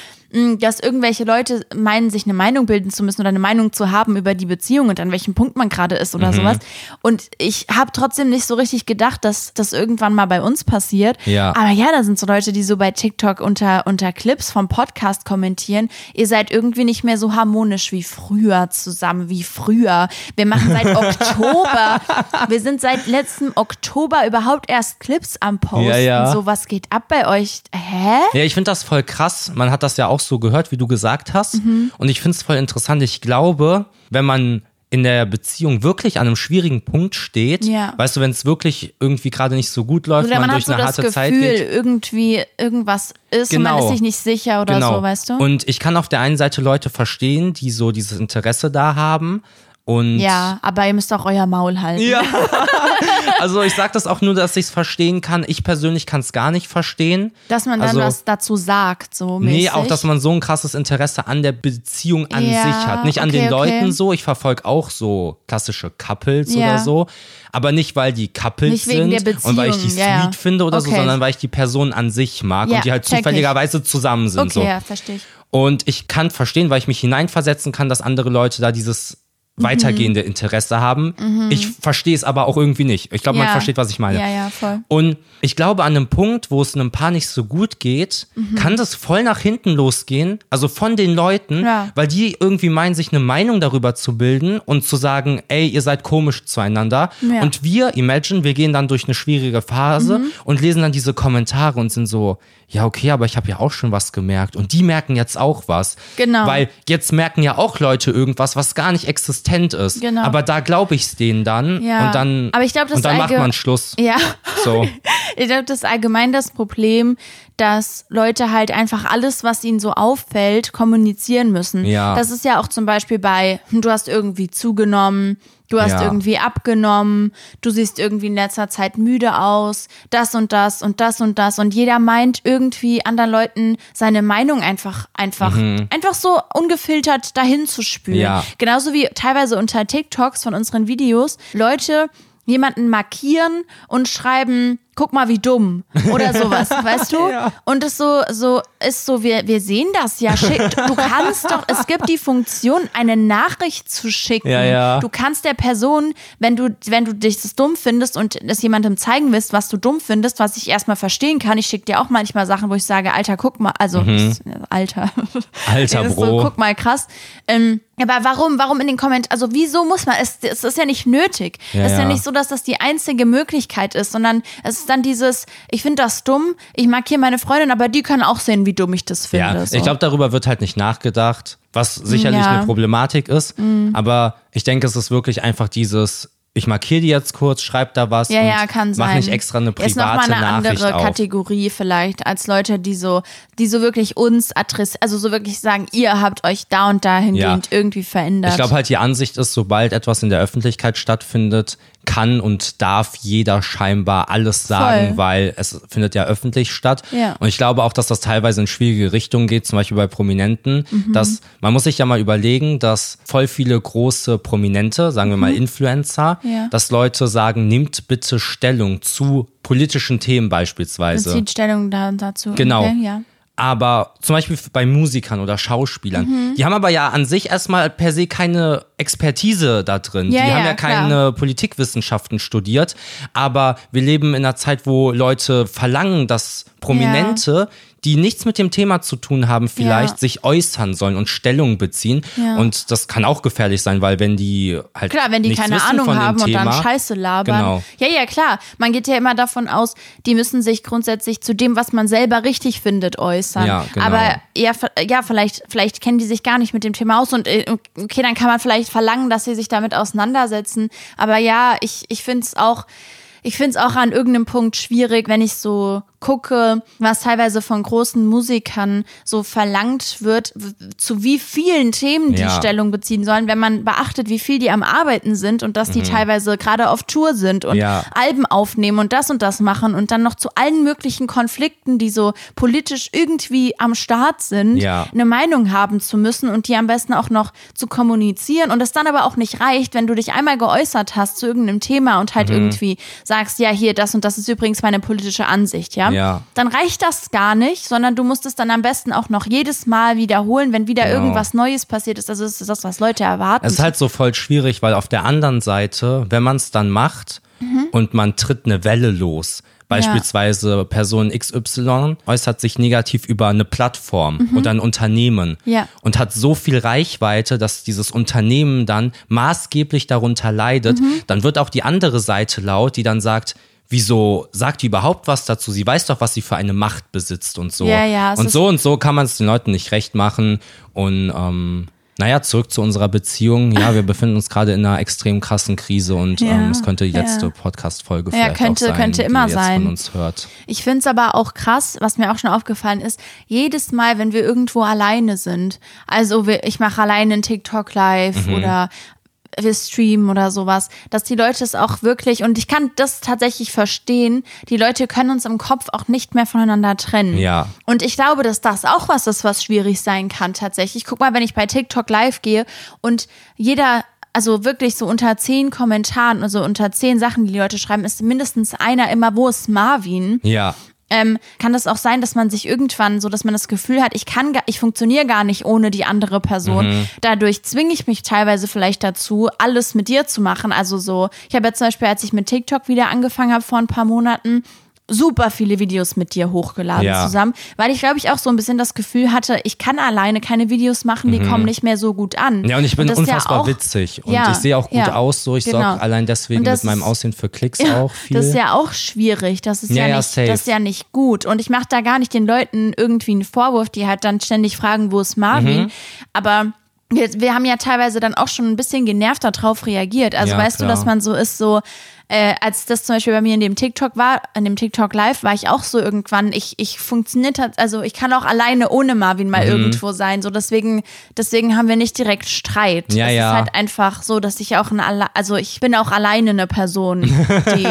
dass irgendwelche Leute meinen, sich eine Meinung bilden zu müssen oder eine Meinung zu haben über die Beziehung und an welchem Punkt man gerade ist Mhm. oder sowas. Und ich habe trotzdem nicht so richtig gedacht, dass das irgendwann mal bei uns passiert. Ja. Aber ja, da sind so Leute, die so bei TikTok unter, unter Clips vom Podcast kommentieren, ihr seid irgendwie nicht mehr so harmonisch wie früher zusammen, wie früher. Wir machen seit Oktober, wir sind seit letztem Oktober überhaupt erst Clips am Posten. Ja, ja. So, was geht ab bei euch? Hä? Ja, ich finde das voll krass. Man hat das ja auch so gehört, wie du gesagt hast. Mhm. Und ich finde es voll interessant. Ich glaube, wenn man in der Beziehung wirklich an einem schwierigen Punkt steht, Ja. weißt du, wenn es wirklich irgendwie gerade nicht so gut läuft, Oder man, man, durch so eine harte Zeit Gefühl, geht. irgendwie irgendwas ist und man Genau. ist sich nicht sicher oder Genau. so, weißt du? Und ich kann auf der einen Seite Leute verstehen, die so dieses Interesse da haben. Und ja, aber ihr müsst auch euer Maul halten. Ja. also ich sage das auch nur, dass ich es verstehen kann. Ich persönlich kann es gar nicht verstehen. Dass man dann Also- was dazu sagt, so Nee, mäßig. auch, dass man so ein krasses Interesse an der Beziehung an Ja, sich hat. Nicht an okay, den okay. Leuten so. Ich verfolge auch so klassische Couples Ja. oder so. Aber nicht, weil die Couples sind und weil ich die ja, sweet finde oder so, Okay. sondern weil ich die Person an sich mag und die halt check ich. zufälligerweise zusammen sind. Okay, so. ja, verstehe ich. Und ich kann verstehen, weil ich mich hineinversetzen kann, dass andere Leute da dieses. Weitergehende Interesse haben. Ich verstehe es aber auch irgendwie nicht. Ich glaube, man Ja. versteht, was ich meine. Ja, ja, voll. Und ich glaube, an einem Punkt, wo es einem Paar nicht so gut geht, Mhm. kann das voll nach hinten losgehen. Also von den Leuten, Ja. weil die irgendwie meinen, sich eine Meinung darüber zu bilden und zu sagen, ey, ihr seid komisch zueinander. Ja. Mhm. Und wir, imagine, wir gehen dann durch eine schwierige Phase und lesen dann diese Kommentare und sind so, ja, okay, aber ich habe ja auch schon was gemerkt. Und die merken jetzt auch was. Genau. Weil jetzt merken ja auch Leute irgendwas, was gar nicht existent ist. Genau. Aber da glaube ich es denen dann. Ja. Und dann, Aber ich glaub, das und dann macht man Schluss. Ja. So. Ich glaube, das ist allgemein das Problem, dass Leute halt einfach alles, was ihnen so auffällt, kommunizieren müssen. Ja. Das ist ja auch zum Beispiel bei, hm, du hast irgendwie zugenommen, du hast Ja. irgendwie abgenommen, du siehst irgendwie in letzter Zeit müde aus, das und das und das und das. Und jeder meint irgendwie anderen Leuten seine Meinung einfach, einfach, einfach so ungefiltert dahin zu spülen. Mhm. Ja. Genauso wie teilweise unter TikToks von unseren Videos Leute jemanden markieren und schreiben, guck mal wie dumm oder sowas, weißt du? Und es so so ist so wir wir sehen das ja, schick, du kannst doch es gibt die Funktion eine Nachricht zu schicken. Ja, ja. Du kannst der Person, wenn du wenn du dich das dumm findest und es jemandem zeigen willst, was du dumm findest, was ich erstmal verstehen kann. Ich schicke dir auch manchmal Sachen, wo ich sage, Alter, guck mal, also Alter. Mhm. Alter, ist Bro. So, guck mal, krass. Ähm, aber warum, warum in den Kommentaren, also wieso muss man, es, es ist ja nicht nötig. Ja, es ist ja ja. nicht so, dass das die einzige Möglichkeit ist, sondern es ist dann dieses, ich finde das dumm, ich markiere meine Freundin, aber die kann auch sehen, wie dumm ich das finde. Ja, so. ich glaube, darüber wird halt nicht nachgedacht, was sicherlich Ja. Mhm. eine Problematik ist. Aber ich denke, es ist wirklich einfach dieses, ich markiere die jetzt kurz, schreib da was ja, ja, kann sein. mach nicht extra eine ist noch mal private eine Nachricht andere auf. Kategorie vielleicht als Leute, die so, die so wirklich uns adressieren, also so wirklich sagen, ihr habt euch da und dahingehend irgendwie verändert. Ich glaube halt, die Ansicht ist, sobald etwas in der Öffentlichkeit stattfindet, kann und darf jeder scheinbar alles sagen, Voll. weil es findet ja öffentlich statt. Ja. Und ich glaube auch, dass das teilweise in schwierige Richtungen geht, zum Beispiel bei Prominenten. Mhm. Dass man muss sich ja mal überlegen, dass voll viele große Prominente, sagen wir mal Influencer, Mhm. Ja. dass Leute sagen, nimmt bitte Stellung zu politischen Themen beispielsweise. Bezieht Stellung da, dazu. Genau. Okay, ja. Aber zum Beispiel bei Musikern oder Schauspielern, Mhm. die haben aber ja an sich erstmal per se keine Expertise da drin. Ja, die haben ja, ja keine Politikwissenschaften studiert. Aber wir leben in einer Zeit, wo Leute verlangen, dass Prominente, die nichts mit dem Thema zu tun haben, vielleicht Ja. sich äußern sollen und Stellung beziehen. Ja. Und das kann auch gefährlich sein, weil wenn die halt Klar, wenn die keine Ahnung haben und Thema, dann Scheiße labern. Genau. Ja, ja, klar. Man geht ja immer davon aus, die müssen sich grundsätzlich zu dem, was man selber richtig findet, äußern. Ja, genau. Aber ja, ja vielleicht, vielleicht kennen die sich gar nicht mit dem Thema aus und äh, okay, dann kann man vielleicht verlangen, dass sie sich damit auseinandersetzen. Aber ja, ich, ich finde es auch. Ich finde es auch an irgendeinem Punkt schwierig, wenn ich so gucke, was teilweise von großen Musikern so verlangt wird, zu wie vielen Themen die Ja. Stellung beziehen sollen, wenn man beachtet, wie viel die am Arbeiten sind und dass die teilweise gerade auf Tour sind und Mhm. Ja. Alben aufnehmen und das und das machen und dann noch zu allen möglichen Konflikten, die so politisch irgendwie am Start sind, Ja. eine Meinung haben zu müssen und die am besten auch noch zu kommunizieren und es dann aber auch nicht reicht, wenn du dich einmal geäußert hast zu irgendeinem Thema und Mhm. halt irgendwie sagst, ja, hier, das und das ist übrigens meine politische Ansicht, ja? Ja. Dann reicht das gar nicht, sondern du musst es dann am besten auch noch jedes Mal wiederholen, wenn wieder Genau. irgendwas Neues passiert ist. Also das ist das, was Leute erwarten. Es ist halt so voll schwierig, weil auf der anderen Seite, wenn man es dann macht Mhm. und man tritt eine Welle los, beispielsweise Person XY äußert sich negativ über eine Plattform oder ein Unternehmen Mhm. Ja. und hat so viel Reichweite, dass dieses Unternehmen dann maßgeblich darunter leidet, Mhm. dann wird auch die andere Seite laut, die dann sagt, Wieso sagt die überhaupt was dazu? Sie weiß doch, was sie für eine Macht besitzt und so. Ja, ja, und so und so kann man es den Leuten nicht recht machen. Und ähm, naja, zurück zu unserer Beziehung. Ja, wir befinden uns gerade in einer extrem krassen Krise und Ja, ähm, es könnte die letzte ja. Podcast-Folge Ja, vielleicht könnte- auch sein, könnte die immer ihr jetzt sein. von uns hört. Ich finde es aber auch krass, was mir auch schon aufgefallen ist, jedes Mal, wenn wir irgendwo alleine sind, also wir, ich mache alleine einen TikTok live Mhm. oder wir streamen oder sowas, dass die Leute es auch wirklich, und ich kann das tatsächlich verstehen, die Leute können uns im Kopf auch nicht mehr voneinander trennen. Ja. Und ich glaube, dass das auch was ist, was schwierig sein kann tatsächlich. Guck mal, wenn ich bei TikTok live gehe und jeder also wirklich so unter zehn Kommentaren, also unter zehn Sachen, die die Leute schreiben, ist mindestens einer immer, wo ist Marvin? Ja. Ähm, kann das auch sein, dass man sich irgendwann so, dass man das Gefühl hat, ich kann, gar, ich funktioniere gar nicht ohne die andere Person. Mhm. Dadurch zwinge ich mich teilweise vielleicht dazu, alles mit dir zu machen. Also so, ich habe jetzt zum Beispiel, als ich mit TikTok wieder angefangen habe vor ein paar Monaten, super viele Videos mit dir hochgeladen Ja. zusammen, weil ich glaube ich auch so ein bisschen das Gefühl hatte, ich kann alleine keine Videos machen, die kommen nicht mehr so gut an. Mhm. Ja, und ich bin das ist ja unfassbar auch- witzig. Und Ja, ich sehe auch gut aus, so ich genau. sorge allein deswegen Und mit meinem Aussehen für Klicks Ja, auch viel. Das ist ja auch schwierig. Das ist Ja, nicht, safe. das ist ja nicht gut. Und ich mache da gar nicht den Leuten irgendwie einen Vorwurf, die halt dann ständig fragen, wo ist Marvin. Mhm. Aber wir, wir haben ja teilweise dann auch schon ein bisschen genervt darauf reagiert. Also weißt klar. du, dass man so ist, so äh, als das zum Beispiel bei mir in dem TikTok war, in dem TikTok Live, war ich auch so irgendwann, ich, ich funktioniert hat, also ich kann auch alleine ohne Marvin mal Mhm. irgendwo sein. So deswegen, deswegen haben wir nicht direkt Streit. Ja, es ja. ist halt einfach so, dass ich auch ein Alle also ich bin auch alleine eine Person, die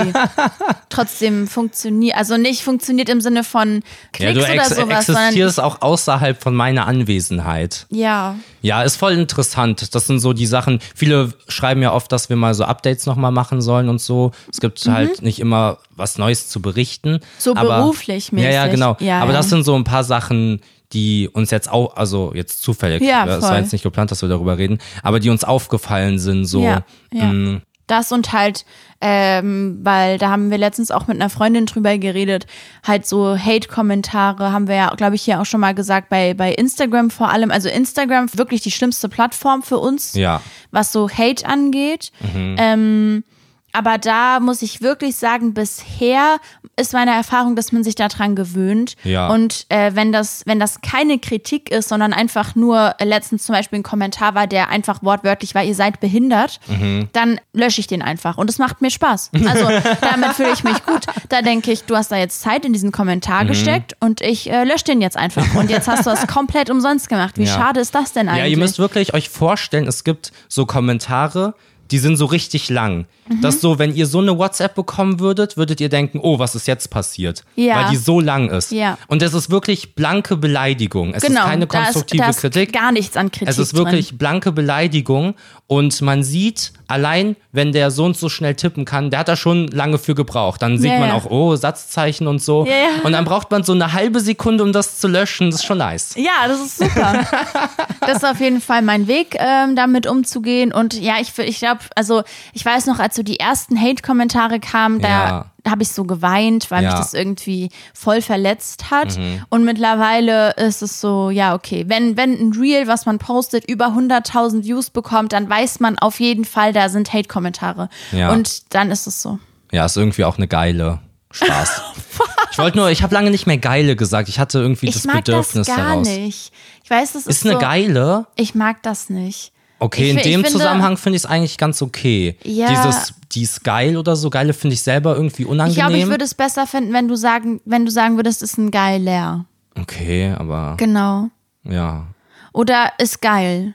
trotzdem funktioniert, also nicht funktioniert im Sinne von ja, Klicks du oder sowas, sondern existierst auch außerhalb von meiner Anwesenheit. ja, Ja, ist voll interessant. Das sind so die Sachen. Viele schreiben ja oft, dass wir mal so Updates nochmal machen sollen und so. Es gibt halt nicht immer was Neues zu berichten. Mhm. So aber, beruflich Ja, ja, mäßig. genau. Ja, aber ja. das sind so ein paar Sachen, die uns jetzt auch, also jetzt zufällig, Ja, es war voll. jetzt nicht geplant, dass wir darüber reden, aber die uns aufgefallen sind, so. Ja, ja. mm, Das und halt, ähm, weil da haben wir letztens auch mit einer Freundin drüber geredet, halt so Hate-Kommentare haben wir ja, glaube ich, hier auch schon mal gesagt, bei, bei Instagram vor allem. Also Instagram wirklich die schlimmste Plattform für uns, Ja. was so Hate angeht. Mhm. Ähm, aber da muss ich wirklich sagen, bisher ist meine Erfahrung, dass man sich daran gewöhnt. Ja. Und äh, wenn das, wenn das keine Kritik ist, sondern einfach nur äh, letztens zum Beispiel ein Kommentar war, der einfach wortwörtlich war, ihr seid behindert, Mhm. dann lösche ich den einfach. Und es macht mir Spaß. Also damit fühle ich mich gut. Da denke ich, du hast da jetzt Zeit in diesen Mhm. Kommentar gesteckt und ich äh, lösche den jetzt einfach. Und jetzt hast du es komplett umsonst gemacht. Wie Ja. schade ist das denn eigentlich? Ja, ihr müsst wirklich euch vorstellen, es gibt so Kommentare, die sind so richtig lang. Mhm. Dass so, wenn ihr so eine WhatsApp bekommen würdet, würdet ihr denken, oh, was ist jetzt passiert? Ja. Weil die so lang ist. Ja. Und es ist wirklich blanke Beleidigung. Es genau, ist keine da ist, konstruktive da ist Kritik. gar nichts an Kritik Es ist drin. wirklich blanke Beleidigung und man sieht, allein wenn der so und so schnell tippen kann, der hat da schon lange für gebraucht. Dann sieht Ja, man auch, oh, Satzzeichen und so. Ja. Und dann braucht man so eine halbe Sekunde, um das zu löschen. Das ist schon nice. Ja, das ist super. das ist auf jeden Fall mein Weg, ähm, damit umzugehen. Und ja, ich, ich glaube, also ich weiß noch, als so die ersten Hate-Kommentare kamen, da. Habe ich so geweint, weil Ja. Mhm. mich das irgendwie voll verletzt hat. Und mittlerweile ist es so, ja, okay, wenn, wenn ein Reel, was man postet, über 100.000 Views bekommt, dann weiß man auf jeden Fall, da sind Hate-Kommentare. Ja. Und dann ist es so. Ja, ist irgendwie auch eine geile Spaß. ich wollte nur, ich habe lange nicht mehr geile gesagt. Ich hatte irgendwie Ich das mag Bedürfnis das gar daraus. nicht. Ich weiß, das ist, Ist eine so, geile? Ich mag das nicht. Okay, Ich in ich dem finde- Zusammenhang finde ich es eigentlich ganz okay. Ja. Dieses, die ist geil oder so, geile finde ich selber irgendwie Ich unangenehm. glaube, ich würde es besser finden, wenn du sagen, wenn du sagen würdest, ist ein geiler. okay, aber Genau. ja, Oder ist geil.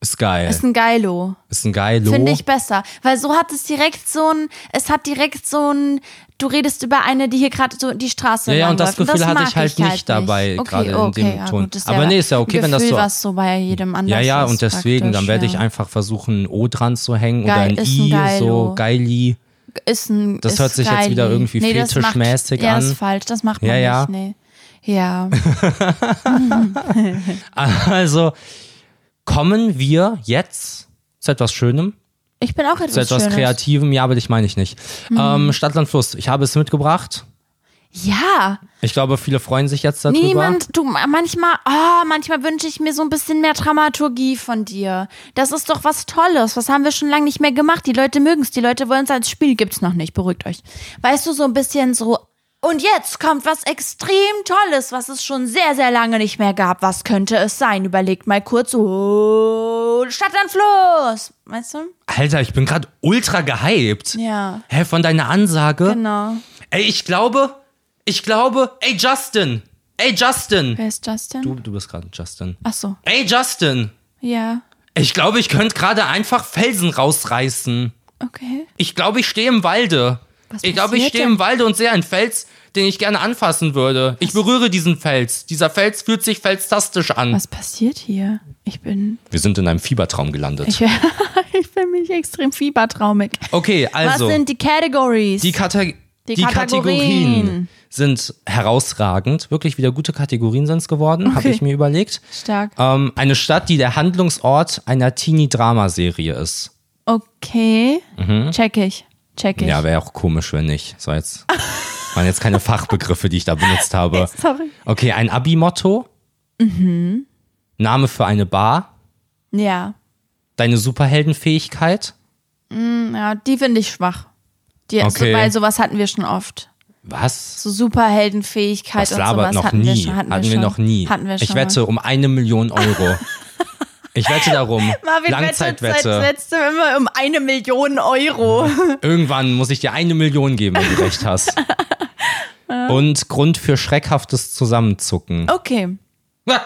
Ist geil. Ist ein Geilo. Ist ein geilo. Finde ich besser. Weil so hat es direkt so ein, es hat direkt so ein, du redest über eine, die hier gerade so die Straße Ja, ja, und das. Gefühl hatte mag ich halt nicht dabei, Okay, gerade in okay, dem ja, Ton. Gut, Aber ja nee, ist ja okay, ein wenn das Gefühl, so- was so bei jedem anderen Ja, ja, und deswegen, dann werde ja. ich einfach versuchen, ein O dran zu hängen Geil, oder ein ist ein I, Geilo. so geili. ist ein, Das ist hört sich jetzt geil. wieder irgendwie nee, das fetischmäßig Ja, an. das ist falsch, das macht man Ja, ja. nicht, nee. Ja, Also kommen wir jetzt zu etwas Schönem, ich bin auch zu etwas, etwas Schönes. Kreativem. Ja, aber ich meine ich nicht. Mhm. Ähm, Stadtland Fluss, ich habe es mitgebracht. Ja, Ich glaube, viele freuen sich jetzt darüber. Niemand, du, manchmal, oh, manchmal wünsche ich mir so ein bisschen mehr Dramaturgie von dir. Das ist doch was Tolles. Was haben wir schon lange nicht mehr gemacht? Die Leute mögen es, die Leute wollen es als Spiel, gibt's noch nicht. Beruhigt euch. Weißt du, so ein bisschen so. Und jetzt kommt was extrem Tolles, was es schon sehr, sehr lange nicht mehr gab. Was könnte es sein? Überlegt mal kurz. Oh, Stadt an Fluss. Weißt du? Alter, ich bin gerade ultra gehypt. Ja. Hä, von deiner Ansage? Genau. Ey, ich glaube, ich glaube, ey Justin, ey Justin. Wer ist Justin? Du, du bist gerade Justin. Ach so. Ey Justin, Ja. ich glaube, ich könnte gerade einfach Felsen rausreißen. Okay. Ich glaube, ich stehe im Walde. Was ich glaube, ich stehe im Walde und sehe einen Fels, den ich gerne anfassen würde. Ich berühre diesen Fels. Dieser Fels fühlt sich felstastisch an. Was passiert hier? Ich bin. Wir sind in einem Fiebertraum gelandet. Ich, ich bin mich extrem fiebertraumig. okay, also Was sind die Categories? die, Kata die, Kategorien. Kategorien sind herausragend. Wirklich wieder gute Kategorien sind es geworden, habe Okay. ich mir überlegt. Stark. Ähm, eine Stadt, die der Handlungsort einer Teenie-Drama-Serie ist. Okay. Check ich. Check ich. Ja, wäre auch komisch, wenn nicht. So jetzt waren jetzt keine Fachbegriffe, die ich da benutzt habe. Sorry. Okay, ein Abi-Motto. Mhm. Name für eine Bar. Ja. Deine Superheldenfähigkeit. Ja, die finde ich schwach. Die, Okay. so, weil sowas hatten wir schon oft. Was? So Superheldenfähigkeit Das und labert sowas noch hatten nie. wir schon. Hatten, hatten wir, wir schon. noch nie. Hatten wir schon ich wette um eine Million Euro. ich wette darum. Marvin Langzeitwette. wettet letzte immer um eine Million Euro. Irgendwann muss ich dir eine Million geben, wenn du recht hast. Und Grund für schreckhaftes Zusammenzucken. Okay. Ah,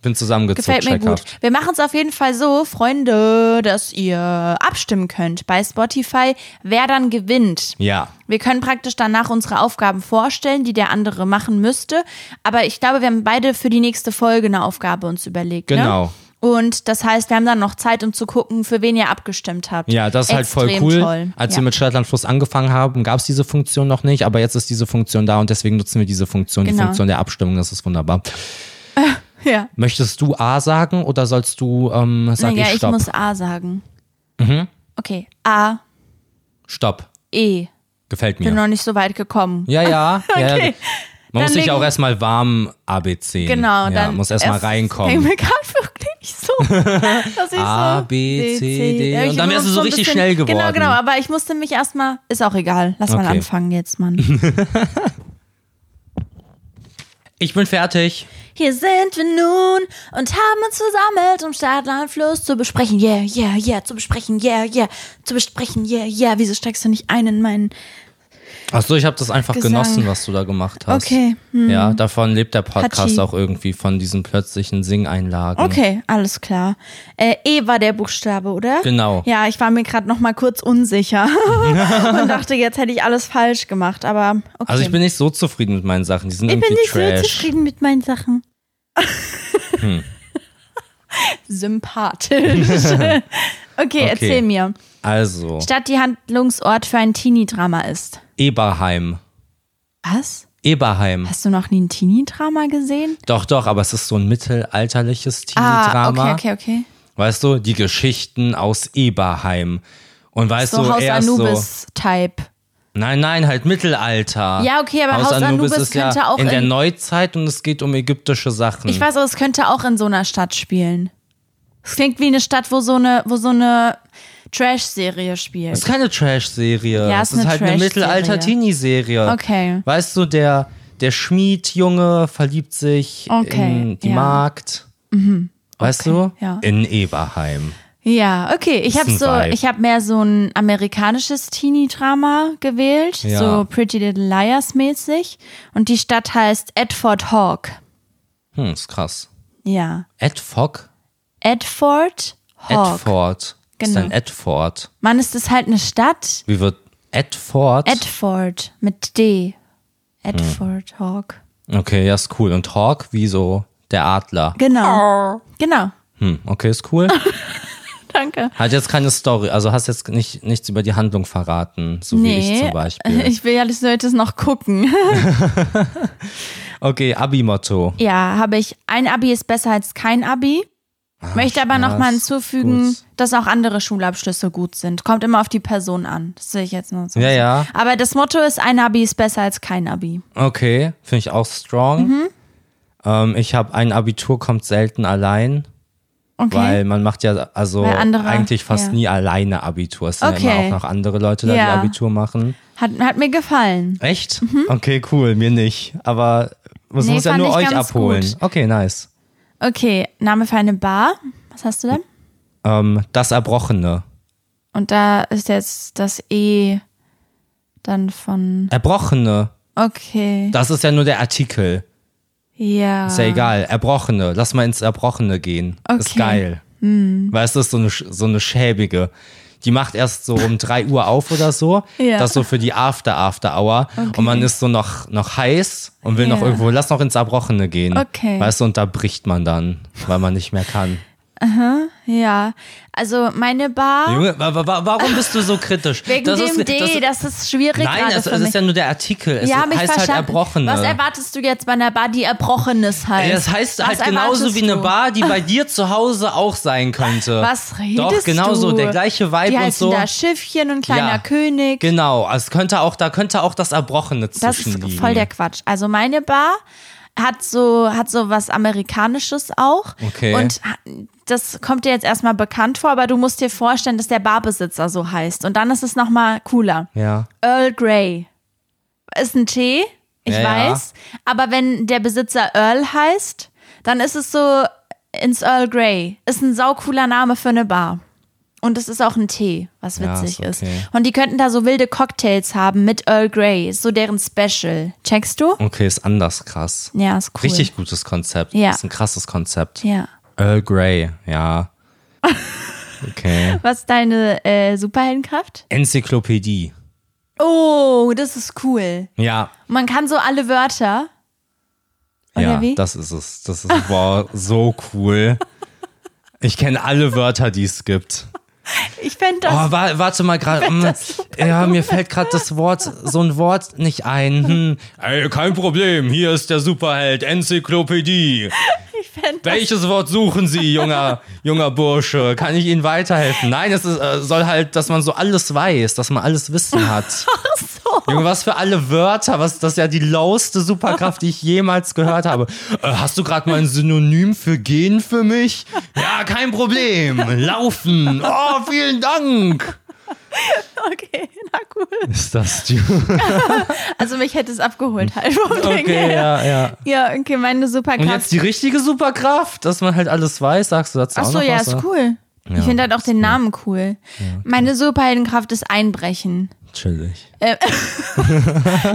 Bin zusammengezuckt, Gefällt mir gut. schreckhaft. Wir machen es auf jeden Fall so, Freunde, dass ihr abstimmen könnt bei Spotify, wer dann gewinnt. Ja. Wir können praktisch danach unsere Aufgaben vorstellen, die der andere machen müsste. Aber ich glaube, wir haben beide für die nächste Folge eine Aufgabe uns überlegt. Genau. Ne? Und das heißt, wir haben dann noch Zeit, um zu gucken, für wen ihr abgestimmt habt. Ja, das ist halt voll Extrem cool. Toll. Als ja. wir mit Stadtlandfluss angefangen haben, gab es diese Funktion noch nicht, aber jetzt ist diese Funktion da und deswegen nutzen wir diese Funktion, die Genau. Funktion der Abstimmung, das ist wunderbar. ja. Möchtest du A sagen oder sollst du, ähm, sag naja, ich ich Stopp? muss A sagen. Mhm. Okay, A, Stopp. E. Gefällt Bin mir. noch nicht so weit gekommen. Ja, ja. ja. Okay. Man muss Dann sich legen- auch erstmal warm ABC. Genau, ja, dann muss erstmal reinkommen. mir gerade wirklich so. dass ich A, so B, C, D. Ja, ich Und dann wärst du so richtig bisschen- schnell geworden. Genau, genau, aber ich musste mich erstmal. Ist auch egal. Lass mal Okay. anfangen jetzt, Mann. Ich bin fertig. Hier sind wir nun und haben uns versammelt, um Stadt, Land, Fluss zu besprechen. Yeah, yeah, yeah, zu besprechen. Yeah, yeah, zu besprechen. Yeah, yeah. Wieso steigst du nicht ein in meinen. Achso, ich habe das einfach Gesang. genossen, was du da gemacht hast. Okay, hm. Ja, davon lebt der Podcast Hatschi. auch irgendwie von diesen plötzlichen Singeinlagen. Okay, alles klar. Äh, e war der Buchstabe, oder? Genau. Ja, ich war mir gerade noch mal kurz unsicher und dachte, jetzt hätte ich alles falsch gemacht, aber okay. Also ich bin nicht so zufrieden mit meinen Sachen. Die sind Ich bin irgendwie nicht so trash. zufrieden mit meinen Sachen. Hm. Sympathisch. okay, erzähl mir. Also, Stadt, die Handlungsort für ein Teenie-Drama ist. Eberheim. Was? Eberheim. Hast du noch nie ein Teenie-Drama gesehen? Doch, doch, aber es ist so ein mittelalterliches Ah, Teenie-Drama. okay, okay, okay. Weißt du, die Geschichten aus Eberheim. Und weißt So du, Haus erst so. Anubis-Type. Nein, nein, halt Mittelalter. Ja, okay, aber Haus Anubis ist ja könnte auch in der in- Neuzeit und es geht um ägyptische Sachen. Ich weiß, aber es könnte auch in so einer Stadt spielen. Es klingt wie eine Stadt, wo so eine, wo so eine Trash-Serie spielt. Es ist keine Trash-Serie. Ja, es ist ist halt eine. Mittelalter-Teenie-Serie. Okay. Weißt du, der, der Schmiedjunge verliebt sich Okay, in die ja. Magd. weißt Okay, du? ja. In Eberheim. Ja, okay. Ich habe so, Vibe. ich habe mehr so ein amerikanisches Teenie-Drama gewählt, Ja. so Pretty Little Liars mäßig. Und die Stadt heißt Edford Hawk. Hm, ist krass. Ja, Ed Fogg? Edford Hawk. Edford. Genau. Ist ein Edford. Mann, ist das halt eine Stadt? Wie wird Edford? Edford mit D. Hm. Edford Hawk. okay, ja, ist cool. Und Hawk wie so der Adler. Genau. Genau. Hm, okay, ist cool. Danke. Hat jetzt keine Story, also hast jetzt nicht, nichts über die Handlung verraten, so wie ich Nee, zum Beispiel. ich will ja das Leute es noch gucken. Okay, Abi-Motto. Ja, habe ich. Ein Abi ist besser als kein Abi. Möchte aber ja, noch mal ist hinzufügen, gut. dass auch andere Schulabschlüsse gut sind. Kommt immer auf die Person an. Das sehe ich jetzt nur so. Ja, ja. Aber das Motto ist, ein Abi ist besser als kein Abi. Okay, finde ich auch strong. Mhm. Ähm, ich habe ein Abitur kommt selten allein, Okay. weil man macht ja also andere- eigentlich fast ja. nie alleine Abitur. Es sind ja Okay. immer auch noch andere Leute da, Ja. die Abitur machen. hat, hat mir gefallen. Echt? Okay, cool, mir nicht. Aber es Mhm. Nee, muss ja nur euch abholen. gut. Okay, nice. Okay, Name für eine Bar. Was hast du denn? Ähm, das Erbrochene. Und da ist jetzt das E dann von. Erbrochene. Okay. Das ist ja nur der Artikel. Ja. Ist ja egal. Erbrochene. Lass mal ins Erbrochene gehen. Ist Okay. Hm. geil. Weißt du, das ist so eine, so eine schäbige. Die macht erst so um 3 Uhr auf oder so. Ja. Das so für die After-After-Hour. Und man ist so noch, noch heiß und will noch Ja. irgendwo, lass noch ins Erbrochene gehen. Okay. Weißt du, und da bricht man dann, weil man nicht mehr kann. Ja. Also meine Bar. Junge, wa wa warum bist du so kritisch? Wegen das dem ist, D, das, ist schwierig Nein, es, es ist ja nur der Artikel. Es ja, heißt halt. Erbrochene. Was erwartest du jetzt bei einer Bar, die Erbrochenes heißt? Das heißt Was halt genauso wie eine du? Bar, die bei dir zu Hause auch sein könnte. Was redest Doch, genauso, du? der gleiche Vibe die und so. da Schiffchen und kleiner Ja, König. Genau, also es könnte auch, da könnte auch das Erbrochene Das zwischen ist voll der Quatsch. Also meine Bar hat so, hat so was Amerikanisches auch. Okay. Und das kommt dir jetzt erstmal bekannt vor, aber du musst dir vorstellen, dass der Barbesitzer so heißt. Und dann ist es nochmal cooler. Ja. Earl Grey. Ist ein Tee, ich Ja, ja. weiß. Aber wenn der Besitzer Earl heißt, dann ist es so ins Earl Grey. Ist ein saucooler Name für eine Bar. Und es ist auch ein Tee, was Ja, witzig ist ist. okay. Und die könnten da so wilde Cocktails haben mit Earl Grey. Ist so deren Special. Checkst du? Okay, ist anders krass. Ja, ist cool. Richtig gutes Konzept. Ja. Ist ein krasses Konzept. Ja. Earl Grey, ja. Okay. Was ist deine äh, Superheldenkraft? Enzyklopädie. Oh, das ist cool. Ja. Man kann so alle Wörter. Oder ja, wie? das ist es. Das ist wow, so cool. Ich kenne alle Wörter, die es gibt. Ich fände das. Oh, wa warte mal gerade. Ja, mir fällt gerade das Wort, so ein Wort nicht ein. Hm. Ey, kein Problem. Hier ist der Superheld Enzyklopädie. Ich fänd das Welches Wort suchen Sie, junger, junger Bursche? Kann ich Ihnen weiterhelfen? Nein, es ist, äh, soll halt, dass man so alles weiß, dass man alles Wissen hat. so. Junge, was für alle Wörter, was, das ist ja die lowste Superkraft, die ich jemals gehört habe. Äh, hast du gerade mal ein Synonym für gehen für mich? Ja, kein Problem. Laufen. Oh, vielen Dank. Okay, na cool. Ist das die? Also mich hätte es abgeholt halt Okay, ja, ja. Ja, okay, meine Und Superkraft. jetzt die richtige Superkraft, dass man halt alles weiß, sagst du dazu auch Achso, noch ja, was? ist cool. Ich finde halt auch den Namen cool. Meine Superheldenkraft ist Einbrechen. Chillig.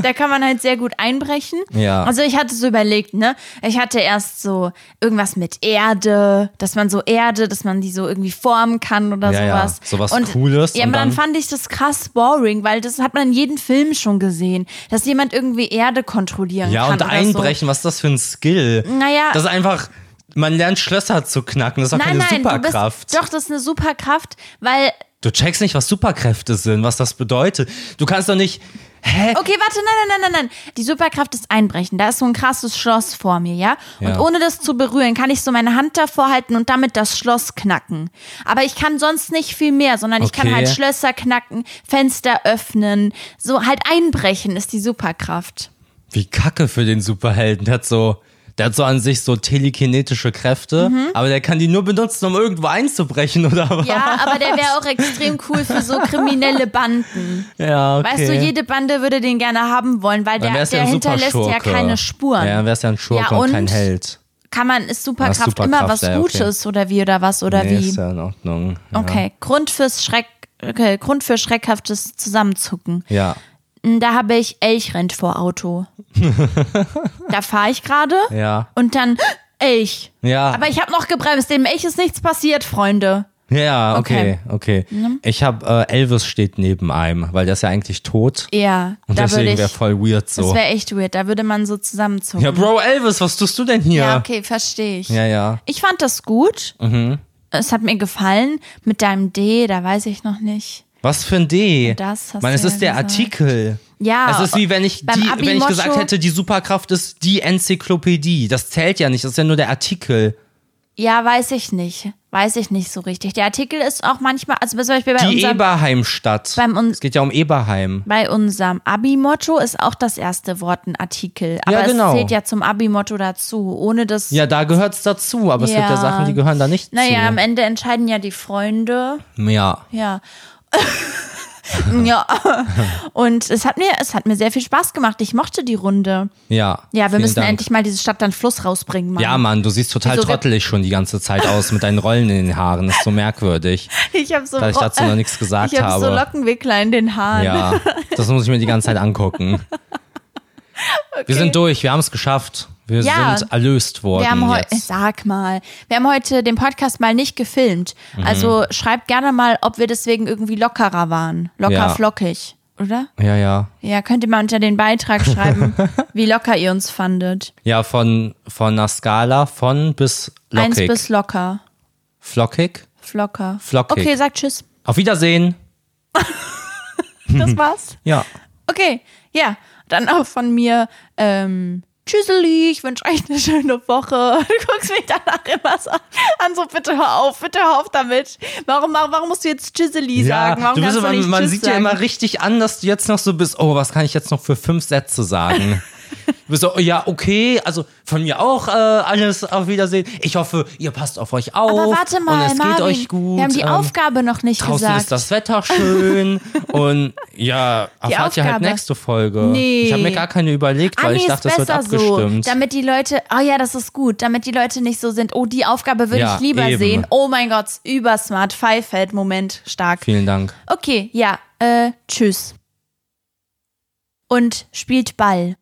Da kann man halt sehr gut einbrechen. Ja. Also ich hatte so überlegt, ne? Ich hatte erst so irgendwas mit Erde, dass man so Erde, dass man die so irgendwie formen kann oder Ja, ja. sowas. Sowas und, Cooles Ja, und aber dann dann- fand ich das krass boring, weil das hat man in jedem Film schon gesehen, dass jemand irgendwie Erde kontrollieren Ja, kann. und oder einbrechen, was ist das für ein Skill? Naja. Das ist einfach, man lernt Schlösser zu knacken, das ist doch Nein, keine nein, du bist, Superkraft. doch, das ist eine Superkraft, weil Du checkst nicht, was Superkräfte sind, was das bedeutet. Du kannst doch nicht. Hä? Okay, warte, nein, nein, nein, nein, nein. Die Superkraft ist einbrechen. Da ist so ein krasses Schloss vor mir, ja? Und Ja. ohne das zu berühren, kann ich so meine Hand davor halten und damit das Schloss knacken. Aber ich kann sonst nicht viel mehr, sondern ich kann Okay. halt Schlösser knacken, Fenster öffnen. So halt einbrechen ist die Superkraft. Wie kacke für den Superhelden. Der hat so. Der hat so an sich so telekinetische Kräfte, aber der kann die nur benutzen, um irgendwo einzubrechen, oder was? Mhm. Ja, aber der wäre auch extrem cool für so kriminelle Banden. Ja, okay. Weißt du, jede Bande würde den gerne haben wollen, weil der, der ja hinterlässt ja keine Spuren. Ja, dann wär's ja ein Schurke Ja, und kein und- Held. kann man, ist Superkraft, Ah, Superkraft, immer was ja, okay. Gutes oder wie oder was oder nee, wie? ist ja in Ordnung. Ja. Okay, Grund fürs Schreck, okay, Grund für schreckhaftes Zusammenzucken. Ja. Da habe ich Elch rennt vor Auto. da fahre ich gerade Ja. und dann Elch. Ja. Aber ich habe noch gebremst. Dem Elch ist nichts passiert, Freunde. Ja, okay, okay. Ich habe äh, Elvis steht neben einem, weil der ist ja eigentlich tot. Ja, Und deswegen wäre voll weird Das so. wäre echt weird. Da würde man so zusammenzucken. Ja, Bro, Elvis, was tust du denn hier? Ja, okay, verstehe ich. ja. ja. Ich fand das gut. Mhm. Es hat mir gefallen. Mit deinem D, da weiß ich noch nicht. Was für ein D? Das hast Mann, es ja ist der gesagt. Artikel. Ja, Es ist wie wenn ich, die, wenn ich gesagt hätte, die Superkraft ist die Enzyklopädie. Das zählt ja nicht, das ist ja nur der Artikel. Ja, weiß ich nicht. Weiß ich nicht so richtig. Der Artikel ist auch manchmal, also zum Beispiel bei Die unserem, Eberheimstadt. beim un- es geht ja um Eberheim. bei unserem Abi-Motto ist auch das erste Wort ein Artikel. Aber Ja, genau. es zählt ja zum Abi-Motto dazu. Ohne das. Ja, da gehört's dazu, aber es gibt ja Ja. Sachen, die gehören da nicht naja, am zu. Ende entscheiden ja die Freunde. Ja. Ja. ja. Und es hat mir, es hat mir sehr viel Spaß gemacht. Ich mochte die Runde. Ja. Ja, wir müssen Dank. endlich mal diese Stadt dann Fluss rausbringen, Mann. Ja, Mann, du siehst total Wieso- trottelig schon die ganze Zeit aus mit deinen Rollen in den Haaren. Das ist so merkwürdig. Ich habe so, Da ich dazu noch nichts gesagt ich hab so habe. Lockenwickler in den Haaren. Ja, das muss ich mir die ganze Zeit angucken. Wir sind durch, wir haben es geschafft. Wir Ja. sind erlöst worden. Wir haben heute, sag mal, wir haben heute den Podcast mal nicht gefilmt. Mhm. Also schreibt gerne mal, ob wir deswegen irgendwie lockerer waren. Locker Ja. flockig, oder? Ja, ja. Ja, könnt ihr mal unter den Beitrag schreiben, wie locker ihr uns fandet. Ja, von, von einer Skala von bis Eins lockig. bis locker. Flockig. Flocker. Flockig. Okay, sagt Tschüss. Auf Wiedersehen. Das war's. Ja. Okay, ja. Dann auch von mir, ähm, Tschüsseli, ich wünsche euch eine schöne Woche. Du guckst mich danach immer so an, so bitte hör auf, bitte hör auf damit. Warum, warum, warum musst du jetzt Tschüsseli sagen? Warum du bist, man, man sieht ja immer richtig an, dass du jetzt noch so bist, oh, was kann ich jetzt noch für fünf Sätze sagen? Du bist so, oh, ja, okay, also von mir auch äh, alles auf Wiedersehen. Ich hoffe, ihr passt auf euch auf. Aber warte mal, und es Marvin, geht euch gut. wir haben die ähm, Aufgabe noch nicht Draußen gesagt. ist das Wetter schön und ja, erfahrt ihr halt nächste Folge. Nee. Ich habe mir gar keine überlegt, weil nee, ich dachte, es wird abgestimmt. So, damit die Leute, oh ja, das ist gut, damit die Leute nicht so sind, oh, die Aufgabe würde Ja, ich lieber eben. sehen. Oh mein Gott, übersmart, Five-Feld, Moment, stark. Vielen Dank. Okay, ja, äh, tschüss. Und spielt Ball.